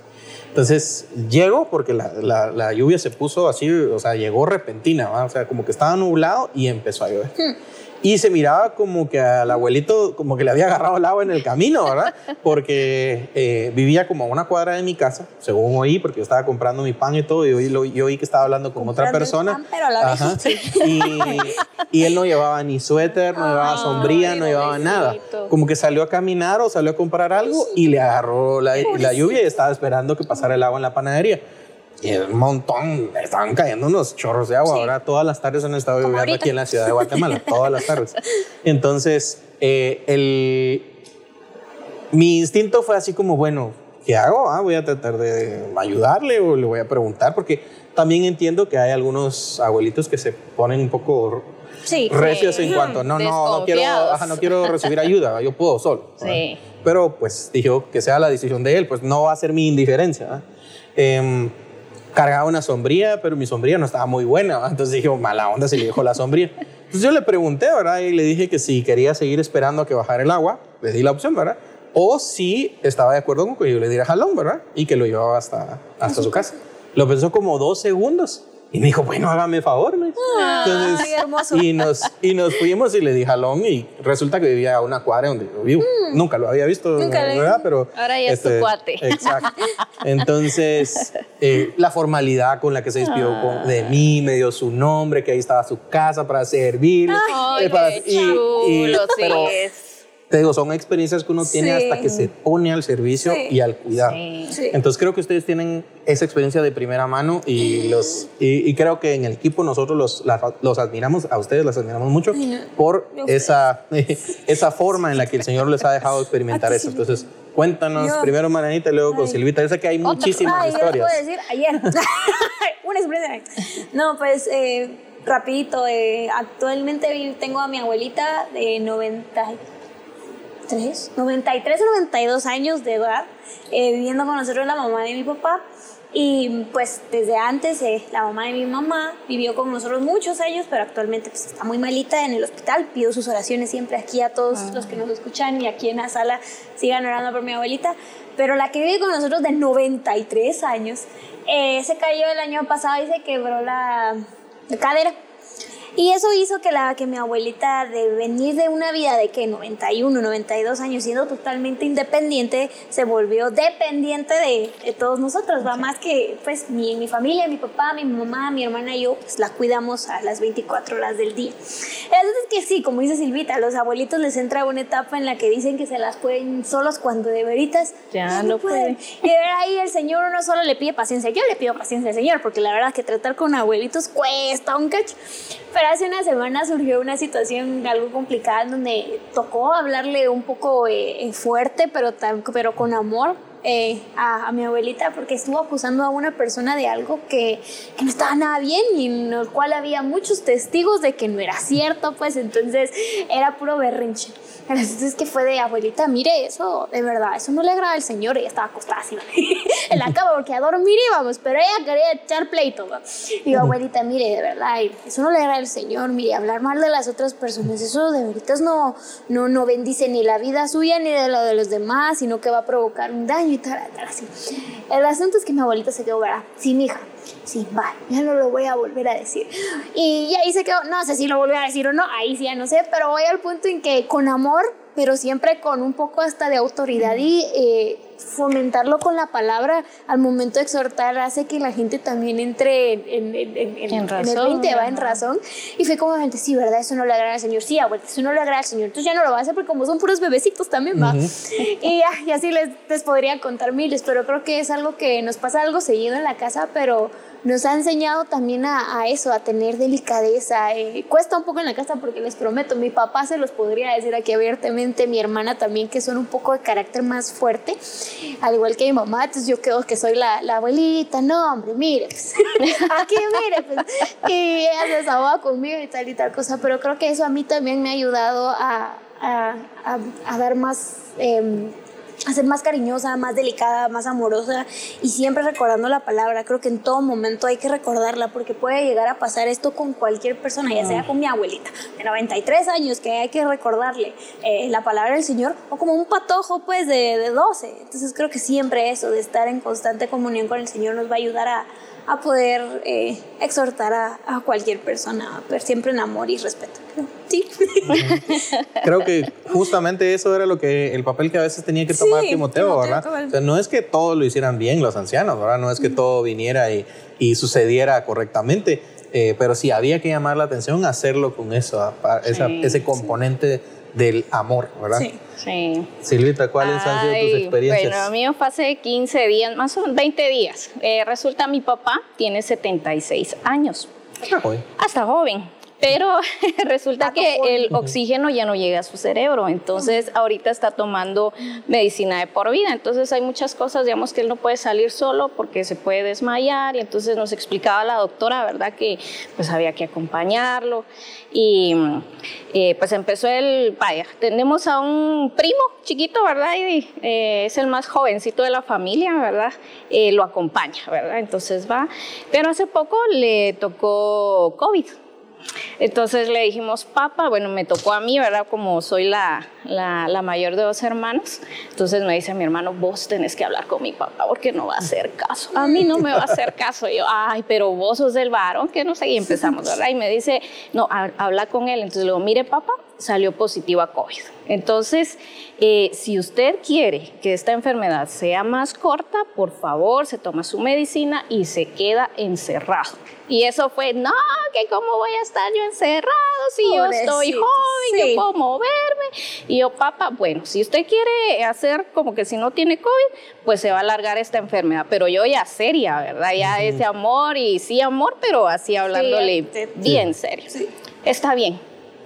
A: Entonces llego porque la, la, la, lluvia se puso así, o sea, llegó repentina, ¿verdad? o sea, como que estaba nublado y empezó a llover. Hmm y se miraba como que al abuelito, como que le había agarrado el agua en el camino, ¿verdad? Porque eh, vivía como a una cuadra de mi casa, según oí, porque yo estaba comprando mi pan y todo, y oí, yo oí que estaba hablando con otra persona.
B: Pan, pero la Ajá.
A: Y, y, él no llevaba ni suéter, no llevaba sombría, no llevaba nada. Como que salió a caminar o salió a comprar algo y le agarró la, la lluvia y estaba esperando que pasara el agua en la panadería. Y un montón, estaban cayendo unos chorros de agua. Ahora todas las tardes han estado lloviendo aquí en la ciudad de Guatemala, todas las tardes. Entonces, eh, el, mi instinto fue así como, bueno, ¿qué hago? Ah, voy a tratar de ayudarle o le voy a preguntar, porque también entiendo que hay algunos abuelitos que se ponen un poco sí, recios en cuanto, no, no, no quiero, no quiero recibir ayuda, yo puedo solo. Sí. Pero pues dijo que sea la decisión de él, pues no va a ser mi indiferencia. Eh, cargaba una sombría, pero mi sombría no estaba muy buena. Entonces dije, mala onda si le dejó la sombría. Entonces yo le pregunté, ¿verdad? Y le dije que si quería seguir esperando a que bajara el agua, le di la opción, ¿verdad? O si estaba de acuerdo con que yo le diera jalón, ¿verdad? Y que lo llevaba hasta, hasta su casa. Lo pensó como dos segundos y me dijo, bueno, hágame favor. Me.
B: Entonces, Ay, hermoso.
A: Y nos, y nos fuimos y le di jalón y resulta que vivía a una cuadra donde yo vivo. Mm. Nunca lo había visto, Nunca ¿verdad? Pero,
C: Ahora ya es tu este, cuate.
A: Exacto. Entonces, eh, la formalidad con la que se despidió ah. de mí, me dio su nombre, que ahí estaba su casa para servir.
C: Ay, eh, para, qué chulo, y, y, pero, sí es
A: te digo, son experiencias que uno tiene hasta que se pone al servicio y al cuidado. Entonces creo que ustedes tienen esa experiencia de primera mano y, los, y, creo que en el equipo nosotros los, los admiramos, a ustedes las admiramos mucho por esa, esa forma en la que el Señor les ha dejado experimentar eso. Entonces, cuéntanos primero Marianita y luego con Silvita. Yo sé que hay muchísimas
B: ay,
A: historias.
B: Yo puedo decir ayer. Una experiencia. No, pues... Eh, rapidito, eh, actualmente tengo a mi abuelita de 90 93, 93 o 92 años de edad, eh, viviendo con nosotros la mamá de mi papá. Y pues desde antes eh, la mamá de mi mamá vivió con nosotros muchos años, pero actualmente pues, está muy malita en el hospital. Pido sus oraciones siempre aquí a todos los que nos escuchan y aquí en la sala sigan orando por mi abuelita. Pero la que vive con nosotros de 93 años eh, se cayó el año pasado y se quebró la, la cadera. Y eso hizo que, la, que mi abuelita, de venir de una vida de que 91, 92 años, siendo totalmente independiente, se volvió dependiente de, de todos nosotros. Va más que, pues, mi, mi familia, mi papá, mi mamá, mi hermana y yo, pues la cuidamos a las 24 horas del día. Es que sí, como dice Silvita, a los abuelitos les entra una etapa en la que dicen que se las pueden solos cuando de veritas
C: ya no pueden.
B: Y ver ahí el Señor uno solo le pide paciencia. Yo le pido paciencia al Señor, porque la verdad es que tratar con abuelitos cuesta un cacho. Pero hace una semana surgió una situación algo complicada en donde tocó hablarle un poco eh, fuerte, pero, pero con amor eh, a, mi abuelita porque estuvo acusando a una persona de algo que, que, no estaba nada bien y en el cual había muchos testigos de que no era cierto, pues entonces era puro berrinche. Entonces que fue de abuelita, mire eso, de verdad, eso no le agrada al Señor. Ella estaba acostada así en la cama porque a dormir íbamos, pero ella quería echar pleito. Y yo, abuelita, mire, de verdad, eso no le agrada al Señor. Mire, hablar mal de las otras personas, eso de veritas no, no, no bendice ni la vida suya ni de lo de los demás, sino que va a provocar un daño y tal, tal, así. El asunto es que mi abuelita se quedó, ¿verdad? Sin hija sí, va, ya no lo voy a volver a decir. Y ahí se quedó, no sé si lo volví a decir o no, ahí sí ya no sé, pero voy al punto en que con amor, pero siempre con un poco hasta de autoridad y eh, fomentarlo con la palabra al momento de exhortar hace que la gente también entre en, en, en, en razón, el 20, va en razón. Y fue como gente, sí, ¿verdad? Eso no le agrada al Señor. Sí, abuela, eso no le agrada al Señor. Entonces ya no lo va a hacer porque como son puros bebecitos también, va. y, y, así les, les podría contar miles, pero creo que es algo que nos pasa algo seguido en la casa, pero nos ha enseñado también a, eso, a tener delicadeza. Eh, cuesta un poco en la casa porque les prometo, mi papá se los podría decir aquí abiertamente, mi hermana también, que son un poco de carácter más fuerte, al igual que mi mamá, entonces yo creo que soy la, la abuelita, no hombre, mire, pues, aquí mire, pues, y ella se desahoga conmigo y tal y tal cosa, pero creo que eso a mí también me ha ayudado a, a, a, dar más... Eh, a ser más cariñosa, más delicada, más amorosa y siempre recordando la palabra. Creo que en todo momento hay que recordarla porque puede llegar a pasar esto con cualquier persona, ya sea con mi abuelita de 93 años, que hay que recordarle eh, la palabra del Señor, o como un patojo pues de, de 12. Entonces creo que siempre eso de estar en constante comunión con el Señor nos va a ayudar a, a poder eh, exhortar a, a, cualquier persona, pero siempre en amor y respeto. Sí.
A: Creo que justamente eso era lo que el papel que a veces tenía que tomar Timoteo, ¿verdad? O sea, no es que todo lo hicieran bien los ancianos, ¿verdad? No es que todo viniera y, y sucediera correctamente, eh, pero sí había que llamar la atención, hacerlo con eso, esa, ese componente del amor, ¿verdad? Sí.
C: Sí.
A: Silvita, ¿cuáles han sido tus experiencias?
C: Bueno, a mí me fue hace 15 días, más o menos 20 días. Eh, resulta mi papá tiene 76 años. Hasta joven. Hasta joven. Pero resulta que el oxígeno ya no llega a su cerebro, entonces ahorita está tomando medicina de por vida, entonces hay muchas cosas, digamos que él no puede salir solo porque se puede desmayar y entonces nos explicaba la doctora, ¿verdad? Que pues había que acompañarlo y eh, pues empezó el, vaya, tenemos a un primo chiquito, ¿verdad? Y eh, es el más jovencito de la familia, ¿verdad? Eh, lo acompaña, ¿verdad? Entonces va, pero hace poco le tocó COVID. Entonces le dijimos, papá, bueno, me tocó a mí, ¿verdad? Como soy la, la, mayor de dos hermanos. Entonces me dice mi hermano, vos tenés que hablar con mi papá porque no va a hacer caso. A mí no me va a hacer caso. Y yo, ay, pero vos sos el varón, que no sé. Y empezamos, ¿verdad? Y me dice, no, habla con él. Entonces le digo, mire, papá, salió positivo a COVID. Entonces, eh, si usted quiere que esta enfermedad sea más corta, por favor, se toma su medicina y se queda encerrado. Y eso fue, no, que cómo voy a estar yo encerrado si yo estoy joven, yo puedo moverme. Y yo, papá, bueno, si usted quiere hacer como que si no tiene COVID, pues se va a alargar esta enfermedad. Pero yo ya seria, ¿verdad? Ya ese amor y sí amor, pero así hablándole bien serio. Está bien,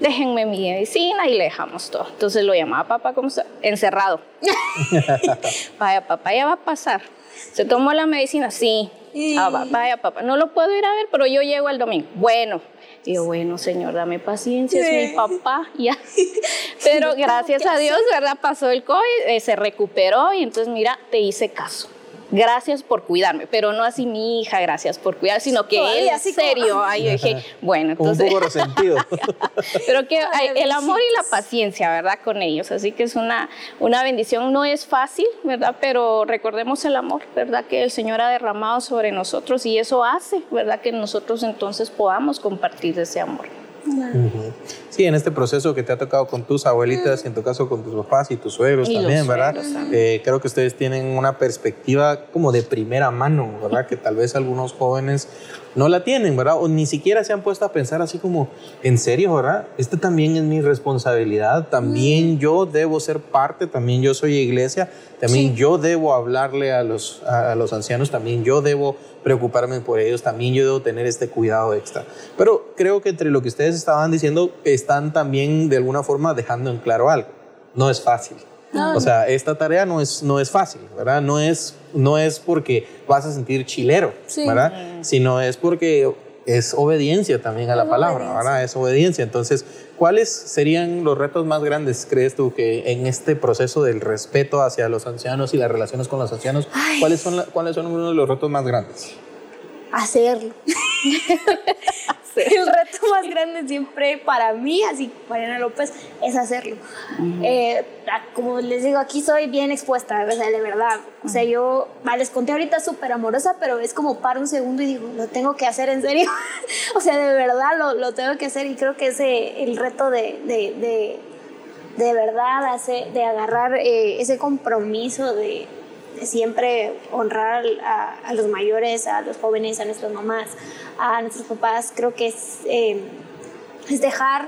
C: déjenme mi medicina y le dejamos todo. Entonces lo llamaba papá como encerrado. vaya papá, ya va a pasar. ¿Se tomó la medicina? Sí. Ah, vaya papá, no lo puedo ir a ver, pero yo llego el domingo. Bueno. Digo, bueno, señor, dame paciencia, es mi papá, ya. Pero gracias a Dios, ¿verdad? Pasó el COVID, eh, se recuperó y entonces, mira, te hice caso gracias por cuidarme, pero no así mi hija, gracias por cuidar, sino que él, en serio, ahí dije, bueno, entonces...
A: Un poco resentido.
C: pero que el amor y la paciencia, ¿verdad? Con ellos, así que es una, una bendición, no es fácil, ¿verdad? Pero recordemos el amor, ¿verdad? Que el Señor ha derramado sobre nosotros y eso hace, ¿verdad? Que nosotros entonces podamos compartir ese amor.
A: Sí, en este proceso que te ha tocado con tus abuelitas y en tu caso con tus papás y tus suegros también, ¿verdad? Eh, creo que ustedes tienen una perspectiva como de primera mano, ¿verdad? Que tal vez algunos jóvenes no la tienen, ¿verdad? O ni siquiera se han puesto a pensar así como, en serio, ¿verdad? Esta también es mi responsabilidad, también yo debo ser parte, también yo soy iglesia, también yo debo hablarle a los, a, los ancianos, también yo debo preocuparme por ellos, también yo debo tener este cuidado extra. Pero creo que entre lo que ustedes estaban diciendo, están también de alguna forma dejando en claro algo. No es fácil. O sea, esta tarea no es, no es fácil, ¿verdad? No es, no es porque vas a sentir chilero, ¿verdad? Sino es porque es obediencia también a la palabra, ¿verdad? Es obediencia. Entonces, ¿cuáles serían los retos más grandes, crees tú, que en este proceso del respeto hacia los ancianos y las relaciones con los ancianos, ¿cuáles son, ¿cuáles son uno de los retos más grandes?
B: Hacerlo. el reto más grande siempre para mí, así Mariana López, es hacerlo. Eh, como les digo, aquí soy bien expuesta, de verdad. O sea, yo les conté ahorita súper amorosa, pero es como para un segundo y digo, lo tengo que hacer en serio. o sea, de verdad lo, lo, tengo que hacer y creo que es el reto de, de, de, de verdad, de agarrar eh, ese compromiso de siempre honrar a, los mayores, a los jóvenes, a nuestras mamás, a nuestros papás, creo que es, eh, es dejar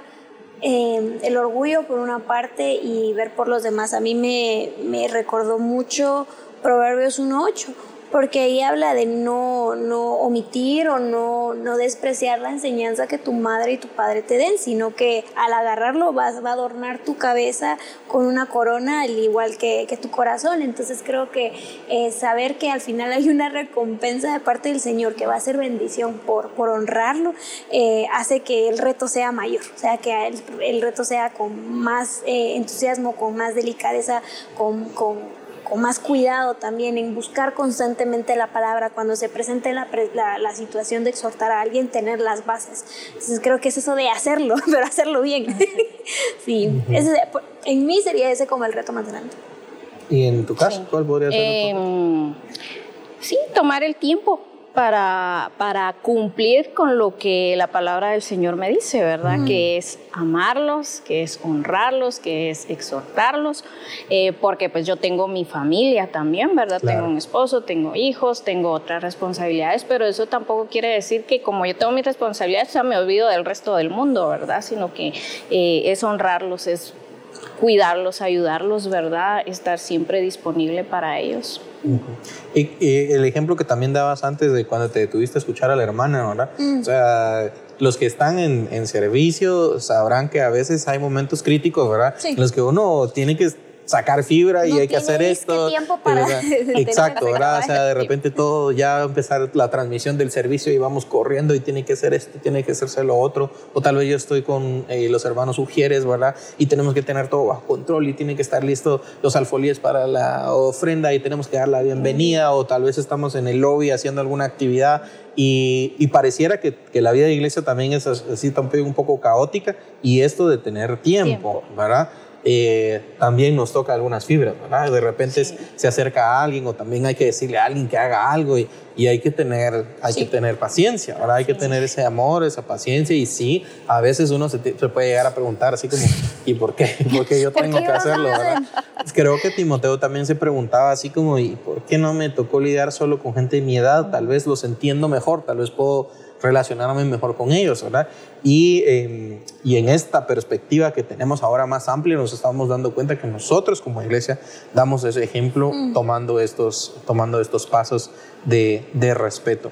B: eh, el orgullo por una parte y ver por los demás. A mí me, me recordó mucho Proverbios 1.8 porque ahí habla de no, no omitir o no, no despreciar la enseñanza que tu madre y tu padre te den, sino que al agarrarlo vas, va a adornar tu cabeza con una corona al igual que, que tu corazón. Entonces creo que eh, saber que al final hay una recompensa de parte del Señor que va a ser bendición por, por honrarlo, eh, hace que el reto sea mayor, o sea, que el, el reto sea con más eh, entusiasmo, con más delicadeza, con, con con más cuidado también en buscar constantemente la palabra cuando se presente la, la, situación de exhortar a alguien, tener las bases. Entonces creo que es eso de hacerlo, pero hacerlo bien. sí, en mí sería ese como el reto más grande.
A: ¿Y en tu caso cuál podría ser?
C: Eh, sí, tomar el tiempo para, para cumplir con lo que la palabra del Señor me dice, ¿verdad? Mm. Que es amarlos, que es honrarlos, que es exhortarlos, eh, porque pues yo tengo mi familia también, ¿verdad? Tengo un esposo, tengo hijos, tengo otras responsabilidades, pero eso tampoco quiere decir que como yo tengo mis responsabilidades, ya me olvido del resto del mundo, ¿verdad? Sino que eh, es honrarlos, es cuidarlos, ayudarlos, ¿verdad? Estar siempre disponible para ellos.
A: y, el ejemplo que también dabas antes de cuando te tuviste a escuchar a la hermana, ¿verdad? Mm. O sea, los que están en, en, servicio sabrán que a veces hay momentos críticos, ¿verdad? En los que uno tiene que sacar fibra y hay que hacer esto.
B: tiempo para
A: Exacto, ¿verdad? O sea, de repente todo ya empezar la transmisión del servicio y vamos corriendo y tiene que ser esto, tiene que hacerse lo otro. O tal vez yo estoy con eh, los hermanos Ujieres, ¿verdad? Y tenemos que tener todo bajo control y tiene que estar listo los alfolíes para la ofrenda y tenemos que dar la bienvenida o tal vez estamos en el lobby haciendo alguna actividad y, y, pareciera que, que, la vida de iglesia también es así también un poco caótica y esto de tener tiempo. ¿verdad? Eh, también nos toca algunas fibras, ¿verdad? De repente se acerca a alguien o también hay que decirle a alguien que haga algo y, y hay que tener, hay que tener paciencia, ¿verdad? Hay que tener ese amor, esa paciencia y sí, a veces uno se, se puede llegar a preguntar así como, ¿y por qué? ¿Por qué yo tengo que hacerlo, verdad? Creo que Timoteo también se preguntaba así como, ¿y por qué no me tocó lidiar solo con gente de mi edad? Tal vez los entiendo mejor, tal vez puedo relacionarme mejor con ellos, ¿verdad? Y, em, y en esta perspectiva que tenemos ahora más amplia, nos estamos dando cuenta que nosotros como iglesia damos ese ejemplo mm. tomando, estos, tomando estos pasos de, de, respeto.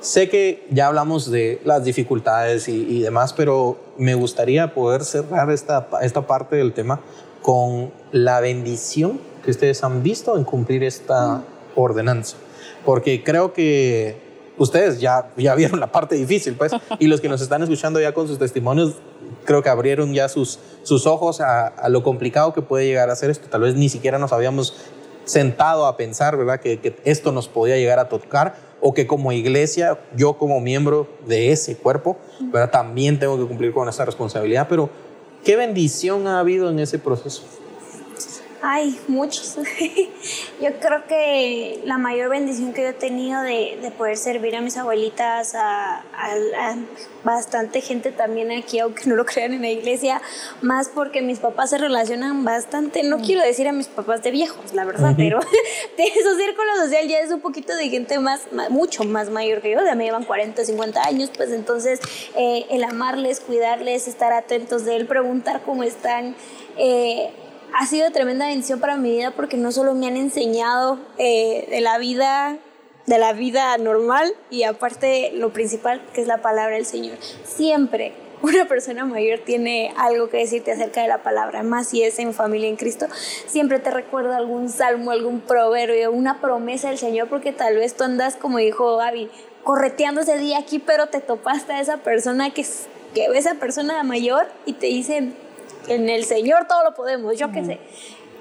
A: Sé que ya hablamos de las dificultades y, y, demás, pero me gustaría poder cerrar esta, esta parte del tema con la bendición que ustedes han visto en cumplir esta mm. ordenanza. Porque creo que ustedes ya, ya vieron la parte difícil, pues, y los que nos están escuchando ya con sus testimonios, creo que abrieron ya sus, sus ojos a, a lo complicado que puede llegar a ser esto. Tal vez ni siquiera nos habíamos sentado a pensar, ¿verdad?, que, que esto nos podía llegar a tocar o que como iglesia, yo como miembro de ese cuerpo, ¿verdad? también tengo que cumplir con esa responsabilidad, pero ¿qué bendición ha habido en ese proceso?
B: Ay, muchos. yo creo que la mayor bendición que yo he tenido de, de poder servir a mis abuelitas, a, a, bastante gente también aquí, aunque no lo crean en la iglesia, más porque mis papás se relacionan bastante, no quiero decir a mis papás de viejos, la verdad, pero de su círculo social ya es un poquito de gente más, mucho más mayor que yo, ya me llevan 40, 50 años, pues entonces eh, el amarles, cuidarles, estar atentos de él, preguntar cómo están. Eh, ha sido tremenda bendición para mi vida porque no solo me han enseñado eh, de la vida de la vida normal y aparte lo principal que es la palabra del Señor. Siempre una persona mayor tiene algo que decirte acerca de la palabra, más si es en familia en Cristo, siempre te recuerda algún salmo, algún proverbio, una promesa del Señor, porque tal vez tú andas, como dijo Gaby, correteando ese día aquí, pero te topaste a esa persona que, que esa persona mayor y te dice, en el Señor todo lo podemos, yo qué sé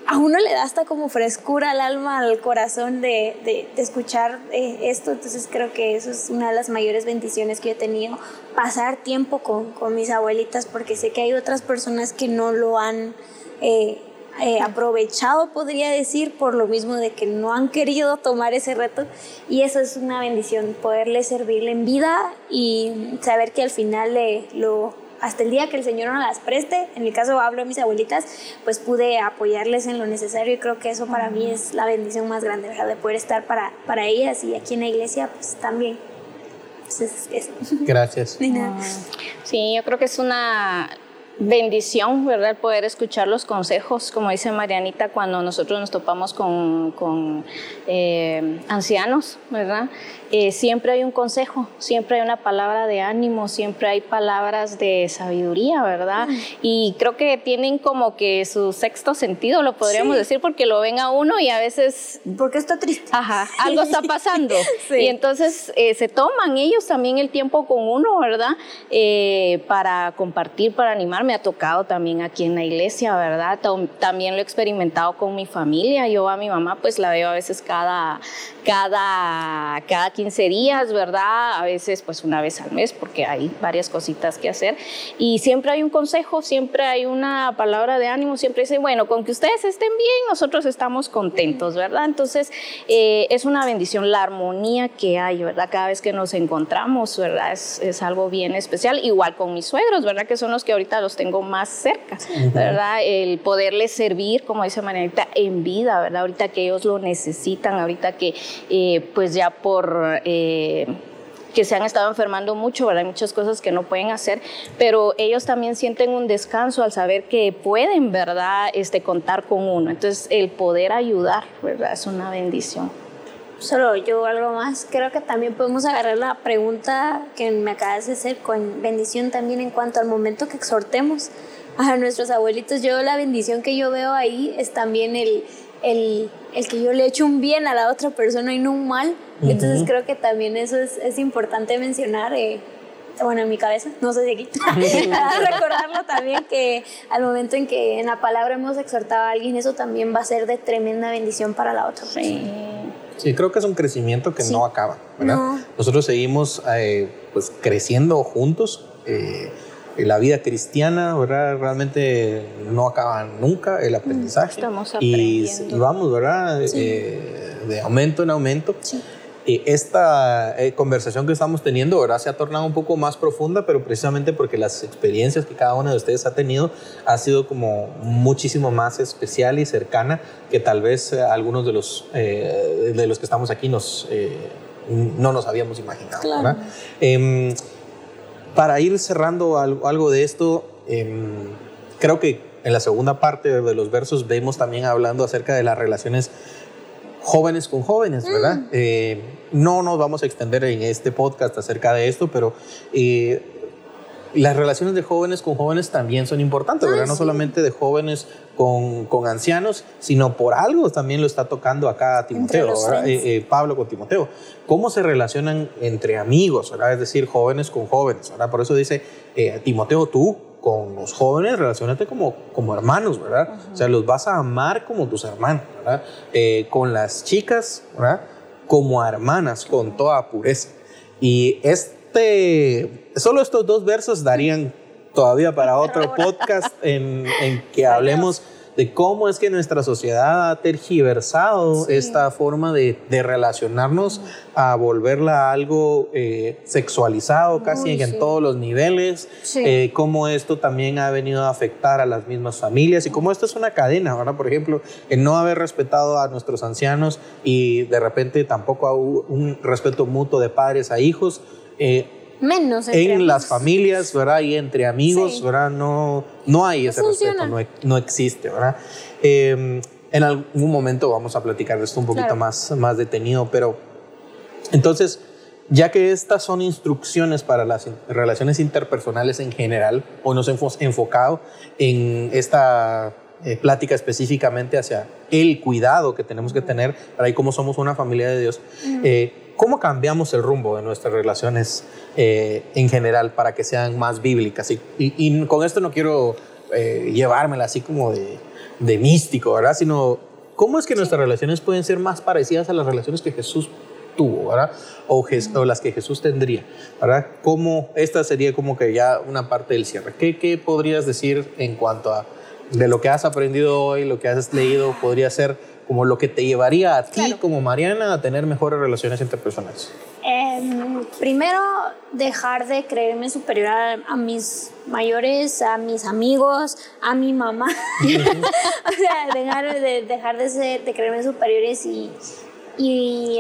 B: a uno le da hasta como frescura al alma, al corazón de, de, escuchar eh, esto. Entonces creo que eso es una de las mayores bendiciones que he tenido, pasar tiempo con, con mis abuelitas, porque sé que hay otras personas que no lo han eh, eh, aprovechado, podría decir, por lo mismo de que no han querido tomar ese reto. Y eso es una bendición, poderle servirle en vida y saber que al final le, lo hasta el día que el Señor no las preste, en mi caso hablo de mis abuelitas, pues pude apoyarles en lo necesario y creo que eso para mí es la bendición más grande, ¿verdad? De poder estar para, para ellas y aquí en la iglesia, pues también. Pues,
A: Gracias.
C: Sí, yo creo que es una bendición, ¿verdad? El poder escuchar los consejos, como dice Marianita, cuando nosotros nos topamos con, con eh, ancianos, ¿verdad? Eh, siempre hay un consejo, siempre hay una palabra de ánimo, siempre hay palabras de sabiduría, ¿verdad? Mm. Y creo que tienen como que su sexto sentido, lo podríamos decir, porque lo ven a uno y a veces...
B: Porque está triste.
C: Ajá, algo está pasando. Y entonces eh, se toman ellos también el tiempo con uno, ¿verdad? Eh, para compartir, para animar. Me ha tocado también aquí en la iglesia, ¿verdad? También lo he experimentado con mi familia. Yo a mi mamá pues la veo a veces cada, cada, cada 15 días, ¿verdad? A veces pues una vez al mes porque hay varias cositas que hacer. Y siempre hay un consejo, siempre hay una palabra de ánimo, siempre dice, bueno, con que ustedes estén bien, nosotros estamos contentos, ¿verdad? Entonces eh, es una bendición la armonía que hay, ¿verdad? Cada vez que nos encontramos, ¿verdad? Es, es, algo bien especial. Igual con mis suegros, ¿verdad? Que son los que ahorita los tengo más cerca, ¿verdad? El poderles servir, como dice Marianita, en vida, ¿verdad? Ahorita que ellos lo necesitan, ahorita que eh, pues ya por... Eh, que se han estado enfermando mucho, ¿verdad? Hay muchas cosas que no pueden hacer, pero ellos también sienten un descanso al saber que pueden, ¿verdad? Este, contar con uno. Entonces, el poder ayudar, ¿verdad? Es una bendición.
B: Solo yo algo más, creo que también podemos agarrar la pregunta que me acabas de hacer con bendición también en cuanto al momento que exhortemos a nuestros abuelitos. Yo la bendición que yo veo ahí es también el el, el, que yo le echo un bien a la otra persona y no un mal. Entonces creo que también eso es, es importante mencionar. Eh, bueno, en mi cabeza, no sé de aquí, recordarlo también que al momento en que en la palabra hemos exhortado a alguien, eso también va a ser de tremenda bendición para la otra
A: Sí, sí creo que es un crecimiento que no acaba, ¿verdad? Nosotros seguimos eh, pues creciendo juntos. Eh, la vida cristiana, ¿verdad? Realmente no acaba nunca el aprendizaje.
C: Estamos
A: y, y, vamos, ¿verdad? Eh, de aumento en aumento. Sí. Y esta eh, conversación que estamos teniendo, ¿verdad? Se ha tornado un poco más profunda, pero precisamente porque las experiencias que cada uno de ustedes ha tenido ha sido como muchísimo más especial y cercana que tal vez eh, algunos de los, de los que estamos aquí nos, no nos habíamos imaginado, claro. Em, para ir cerrando algo de esto, em, creo que en la segunda parte de los versos vemos también hablando acerca de las relaciones jóvenes con jóvenes, ¿verdad? Mm. Eh, no nos vamos a extender en este podcast acerca de esto, pero eh, las relaciones de jóvenes con jóvenes también son importantes, ¿verdad? Ah, no solamente de jóvenes con, con, ancianos, sino por algo también lo está tocando acá Timoteo, eh, eh, Pablo con Timoteo. ¿Cómo se relacionan entre amigos, ¿verdad? Es decir, jóvenes con jóvenes, ¿verdad? Por eso dice, eh, Timoteo, tú con los jóvenes relacionate como, como hermanos, ¿verdad? O sea, los vas a amar como tus hermanos, ¿verdad? con las chicas, ¿verdad? Como hermanas, con toda pureza. Y es este, solo estos dos versos darían todavía para otro podcast en, en que hablemos de cómo es que nuestra sociedad ha tergiversado esta forma de, de, relacionarnos a volverla algo eh, sexualizado casi en todos los niveles, eh, cómo esto también ha venido a afectar a las mismas familias y cómo esto es una cadena, ¿verdad? Por ejemplo, el no haber respetado a nuestros ancianos y de repente tampoco un respeto mutuo de padres a hijos,
B: eh, Menos
A: en las familias, ¿verdad? Y entre amigos, ¿verdad? No, no hay ese respeto, no, no, existe, ¿verdad? Em, en algún momento vamos a platicar de esto un poquito más, más detenido, pero entonces ya que estas son instrucciones para las relaciones interpersonales en general, hoy nos hemos enfocado en esta eh, plática específicamente hacia el cuidado que tenemos que tener para ahí cómo somos una familia de Dios. Eh, ¿Cómo cambiamos el rumbo de nuestras relaciones eh, en general para que sean más bíblicas? Y, y, con esto no quiero llevármela así como de, de, místico, ¿verdad? Sino, ¿cómo es que nuestras relaciones pueden ser más parecidas a las relaciones que Jesús tuvo, ¿verdad? O, o, las que Jesús tendría, ¿verdad? ¿Cómo, esta sería como que ya una parte del cierre. ¿Qué, ¿Qué podrías decir en cuanto a de lo que has aprendido hoy, lo que has leído, podría ser como lo que te llevaría a ti como Mariana a tener mejores relaciones interpersonales?
B: Em, primero, dejar de creerme superior a, mis mayores, a mis amigos, a mi mamá. o sea, dejar de, dejar de, ser, de creerme superiores y, y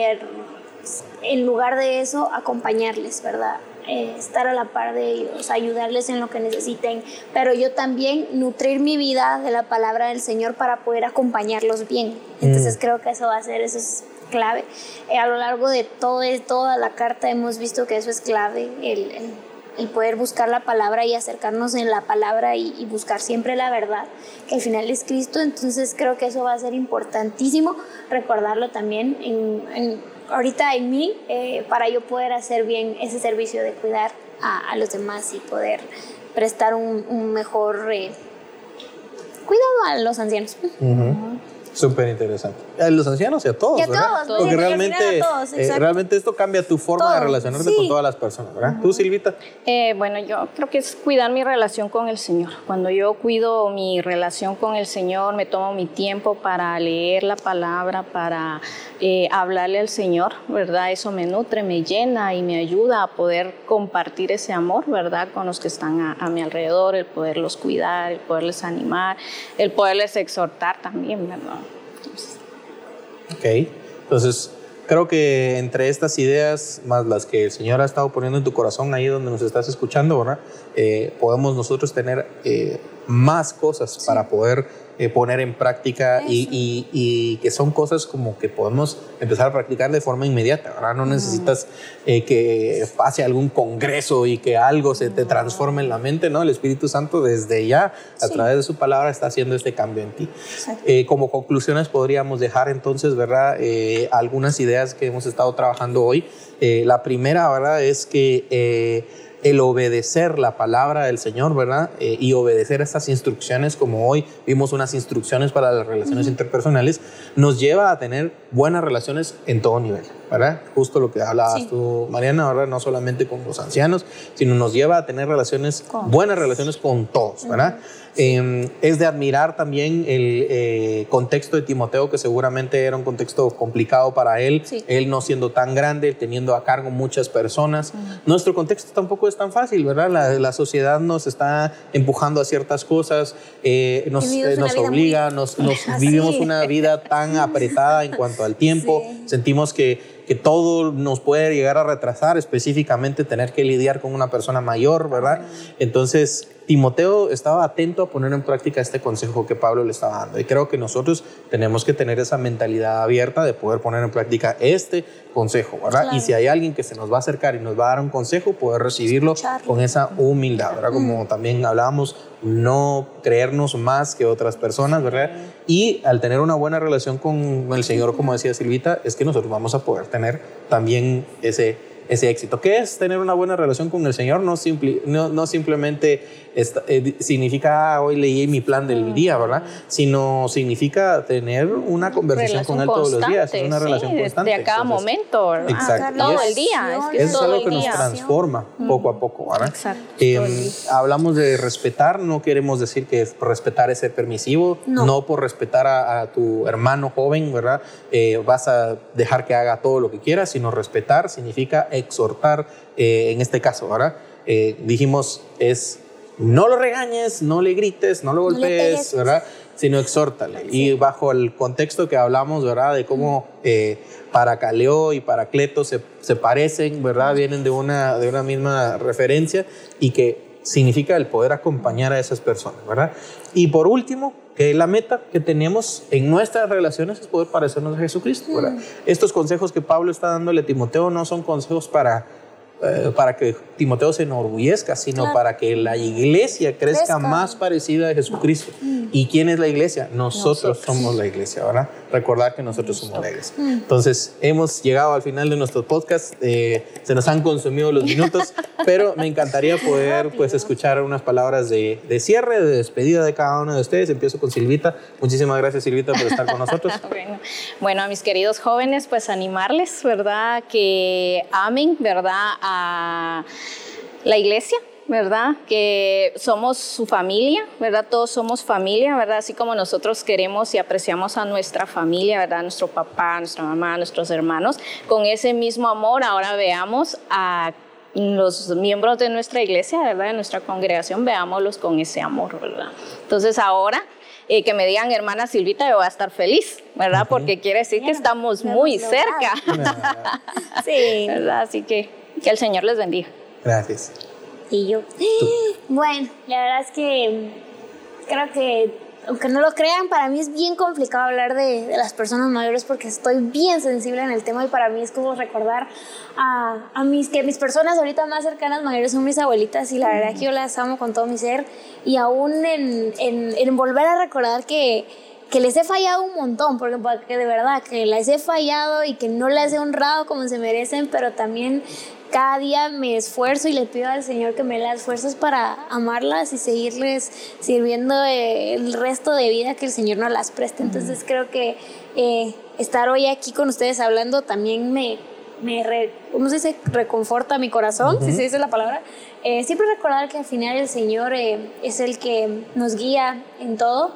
B: en lugar de eso, acompañarles, ¿verdad? Eh, estar a la par de ellos, ayudarles en lo que necesiten, pero yo también nutrir mi vida de la palabra del Señor para poder acompañarlos bien. Entonces mm. creo que eso va a ser, eso es clave. Eh, a lo largo de todo, toda la carta hemos visto que eso es clave, el, el, poder buscar la palabra y acercarnos en la palabra y, buscar siempre la verdad, que al final es Cristo. Entonces creo que eso va a ser importantísimo recordarlo también en ahorita en mí eh, para yo poder hacer bien ese servicio de cuidar a, los demás y poder prestar un, mejor eh, cuidado a los ancianos.
A: Súper interesante. A los ancianos y a todos, ¿verdad? Porque realmente, eh, realmente esto cambia tu forma de relacionarte con todas las personas, ¿verdad? ¿Tú, Silvita?
C: Eh, bueno, yo creo que es cuidar mi relación con el Señor. Cuando yo cuido mi relación con el Señor, me tomo mi tiempo para leer la palabra, para eh, hablarle al Señor, ¿verdad? Eso me nutre, me llena y me ayuda a poder compartir ese amor, ¿verdad? Con los que están a, a mi alrededor, el poderlos cuidar, el poderles animar, el poderles exhortar también, ¿verdad?
A: Ok, entonces creo que entre estas ideas, más las que el Señor ha estado poniendo en tu corazón ahí donde nos estás escuchando, ¿verdad? Eh, podemos nosotros tener eh, más cosas para poder eh, poner en práctica y, y, que son cosas como que podemos empezar a practicar de forma inmediata, ¿verdad? No necesitas eh, que pase algún congreso y que algo se te transforme en la mente, ¿no? El Espíritu Santo desde ya, a través de su palabra, está haciendo este cambio en ti. Eh, como conclusiones podríamos dejar entonces, ¿verdad? algunas ideas que hemos estado trabajando hoy. la primera, ¿verdad? Es que el obedecer la palabra del Señor, ¿verdad? Eh, y obedecer estas instrucciones, como hoy vimos unas instrucciones para las relaciones interpersonales, nos lleva a tener buenas relaciones en todo nivel, ¿verdad? Justo lo que hablabas tú, Mariana, ¿verdad? No solamente con los ancianos, sino nos lleva a tener relaciones, buenas relaciones con todos, ¿verdad? Em, es de admirar también el eh, contexto de Timoteo, que seguramente era un contexto complicado para él, él no siendo tan grande, teniendo a cargo muchas personas. Nuestro contexto tampoco es tan fácil, ¿verdad? La, sociedad nos está empujando a ciertas cosas, eh, nos, eh, nos obliga, nos, vivimos una vida tan apretada en cuanto al tiempo, sentimos que que todo nos puede llegar a retrasar, específicamente tener que lidiar con una persona mayor, ¿verdad? Entonces, Timoteo estaba atento a poner en práctica este consejo que Pablo le estaba dando. Y creo que nosotros tenemos que tener esa mentalidad abierta de poder poner en práctica este consejo, ¿verdad? Y si hay alguien que se nos va a acercar y nos va a dar un consejo, poder recibirlo con esa humildad, ¿verdad? Como también hablábamos, no creernos más que otras personas, ¿verdad? Y al tener una buena relación con el Señor, como decía Silvita, es que nosotros vamos a poder tener también ese ese éxito. ¿Qué es tener una buena relación con el Señor? No, no, no simplemente eh, significa, ah, hoy leí mi plan del día, ¿verdad? Sino significa tener una conversación con Él todos los días, es una relación constante.
C: De a cada momento,
A: Exacto.
C: todo el día.
A: Es, es algo que nos transforma poco a poco, ¿verdad? Exacto. Em, hablamos de respetar, no queremos decir que respetar es ser permisivo, no, por respetar a, tu hermano joven, ¿verdad? Eh, vas a dejar que haga todo lo que quiera, sino respetar significa exhortar, eh, en este caso, ¿verdad? dijimos, es no lo regañes, no le grites, no lo golpees, ¿verdad? Sino exhórtale. Y bajo el contexto que hablamos, ¿verdad? De cómo eh, Paracaleo y Paracleto se, se, parecen, ¿verdad? Vienen de una, de una misma referencia y que significa el poder acompañar a esas personas, ¿verdad? Y por último, que la meta que tenemos en nuestras relaciones es poder parecernos a Jesucristo.
B: Mm.
A: Estos consejos que Pablo está dándole a Timoteo no son consejos para eh, para que Timoteo se enorgullezca, sino
B: Claro.
A: para que la iglesia crezca,
B: Crezca.
A: más parecida a Jesucristo. ¿Y quién es la iglesia? Nosotros,
C: Nosotros.
A: somos la iglesia, ¿verdad? Recordar que nosotros somos la iglesia. Entonces, hemos llegado al final de nuestro podcast, eh, se nos han consumido los minutos, pero me encantaría poder pues escuchar unas palabras de, de cierre, de despedida de cada uno de ustedes. Empiezo con Silvita. Muchísimas gracias, Silvita, por estar con nosotros.
C: Bueno, bueno, a mis queridos jóvenes, pues animarles, ¿verdad? Que amen, ¿verdad? A la iglesia, ¿verdad? Que somos su familia, ¿verdad? Todos somos familia, ¿verdad? Así como nosotros queremos y apreciamos a nuestra familia, ¿verdad? Nuestro papá, nuestra mamá, nuestros hermanos. Con ese mismo amor, ahora veamos a los miembros de nuestra iglesia, ¿verdad? De nuestra congregación, veámoslos con ese amor, ¿verdad? Entonces ahora eh, que me digan hermana Silvita, yo voy a estar feliz, ¿verdad? Porque quiere decir que estamos muy cerca,
B: Sí.
C: ¿verdad? Así que que el Señor les bendiga.
A: Gracias.
B: Y yo. Bueno, la verdad es que creo que, aunque no lo crean, para mí es bien complicado hablar de, de las personas mayores porque estoy bien sensible en el tema y para mí es como recordar a, a mis, que mis personas ahorita más cercanas mayores son mis abuelitas y la verdad que yo las amo con todo mi ser y aún en, en, en volver a recordar que que les he fallado un montón, porque, porque de verdad que les he fallado y que no las he honrado como se merecen, pero también cada día me esfuerzo y le pido al Señor que me dé las fuerzas para amarlas y seguirles sirviendo eh, el resto de vida que el Señor nos las preste. Entonces creo que eh, estar hoy aquí con ustedes hablando también me, me re- ¿cómo se dice? reconforta mi corazón, si se dice la palabra. Eh, siempre recordar que al final el Señor eh, es el que nos guía en todo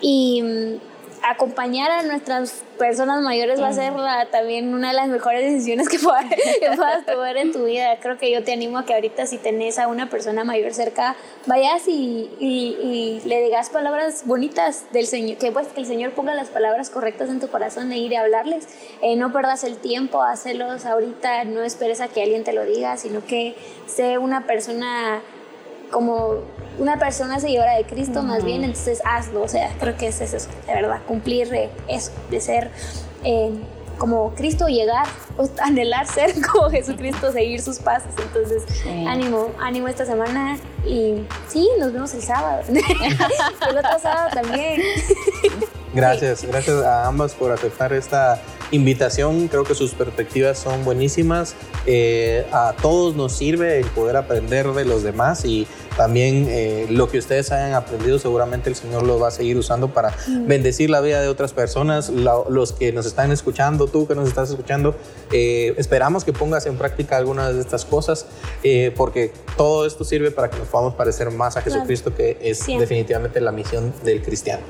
B: y mm, acompañar a nuestras personas mayores va a ser la- también una de las mejores decisiones que, pueda- que puedas tomar en tu vida. Creo que yo te animo a que ahorita si tenés a una persona mayor cerca, vayas y, y- y le digas palabras bonitas del Señor, que pues que el Señor ponga las palabras correctas en tu corazón de ir a hablarles. Eh, no perdas el tiempo, hacelos ahorita, no esperes a que alguien te lo diga, sino que sé una persona como una persona seguidora de Cristo más bien, entonces hazlo, o sea, creo que es eso, de verdad, cumplir eso, de ser eh, como Cristo, llegar, o anhelar ser como Jesucristo, seguir sus pasos, entonces
C: Sí.
B: ánimo, ánimo esta semana y sí, nos vemos el sábado, el otro sábado también.
A: Gracias, gracias a ambas por aceptar esta invitación. Creo que sus perspectivas son buenísimas. Eh, a todos nos sirve el poder aprender de los demás y también eh, lo que ustedes hayan aprendido seguramente el Señor lo va a seguir usando para bendecir la vida de otras personas. La- los que nos están escuchando, tú que nos estás escuchando, eh, esperamos que pongas en práctica algunas de estas cosas eh, porque todo esto sirve para que nos podamos parecer más a. Jesucristo, que es
B: Siempre.
A: definitivamente la misión del cristiano.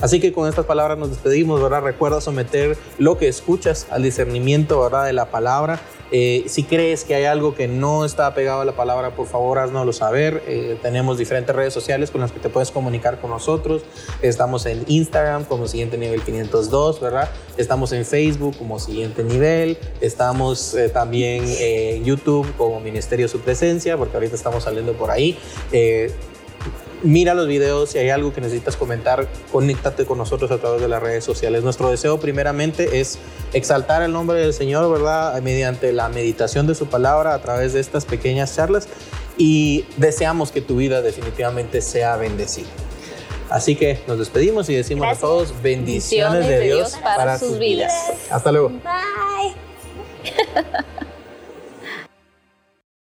A: Así que con estas palabras nos despedimos, ¿verdad? Recuerda someter lo que escuchas al discernimiento, ¿verdad? De la palabra. Eh, si crees que hay algo que no está pegado a la palabra, por favor, haznoslo saber. Eh, tenemos diferentes redes sociales con las que te puedes comunicar con nosotros. Estamos en Instagram como Siguiente Nivel 502, ¿verdad? Estamos en Facebook como Siguiente Nivel. Estamos eh, también en YouTube como Ministerio Su Presencia, porque ahorita estamos saliendo por ahí. Mira los videos, si hay algo que necesitas comentar, conéctate con nosotros a través de las redes sociales. Nuestro deseo primeramente es exaltar el nombre del Señor, ¿verdad? Mediante la meditación de su palabra a través de estas pequeñas charlas y deseamos que tu vida definitivamente sea bendecida. Así que nos despedimos y decimos
B: Gracias.
A: a todos bendiciones, de Dios, para, sus vidas. Hasta luego.
B: Bye.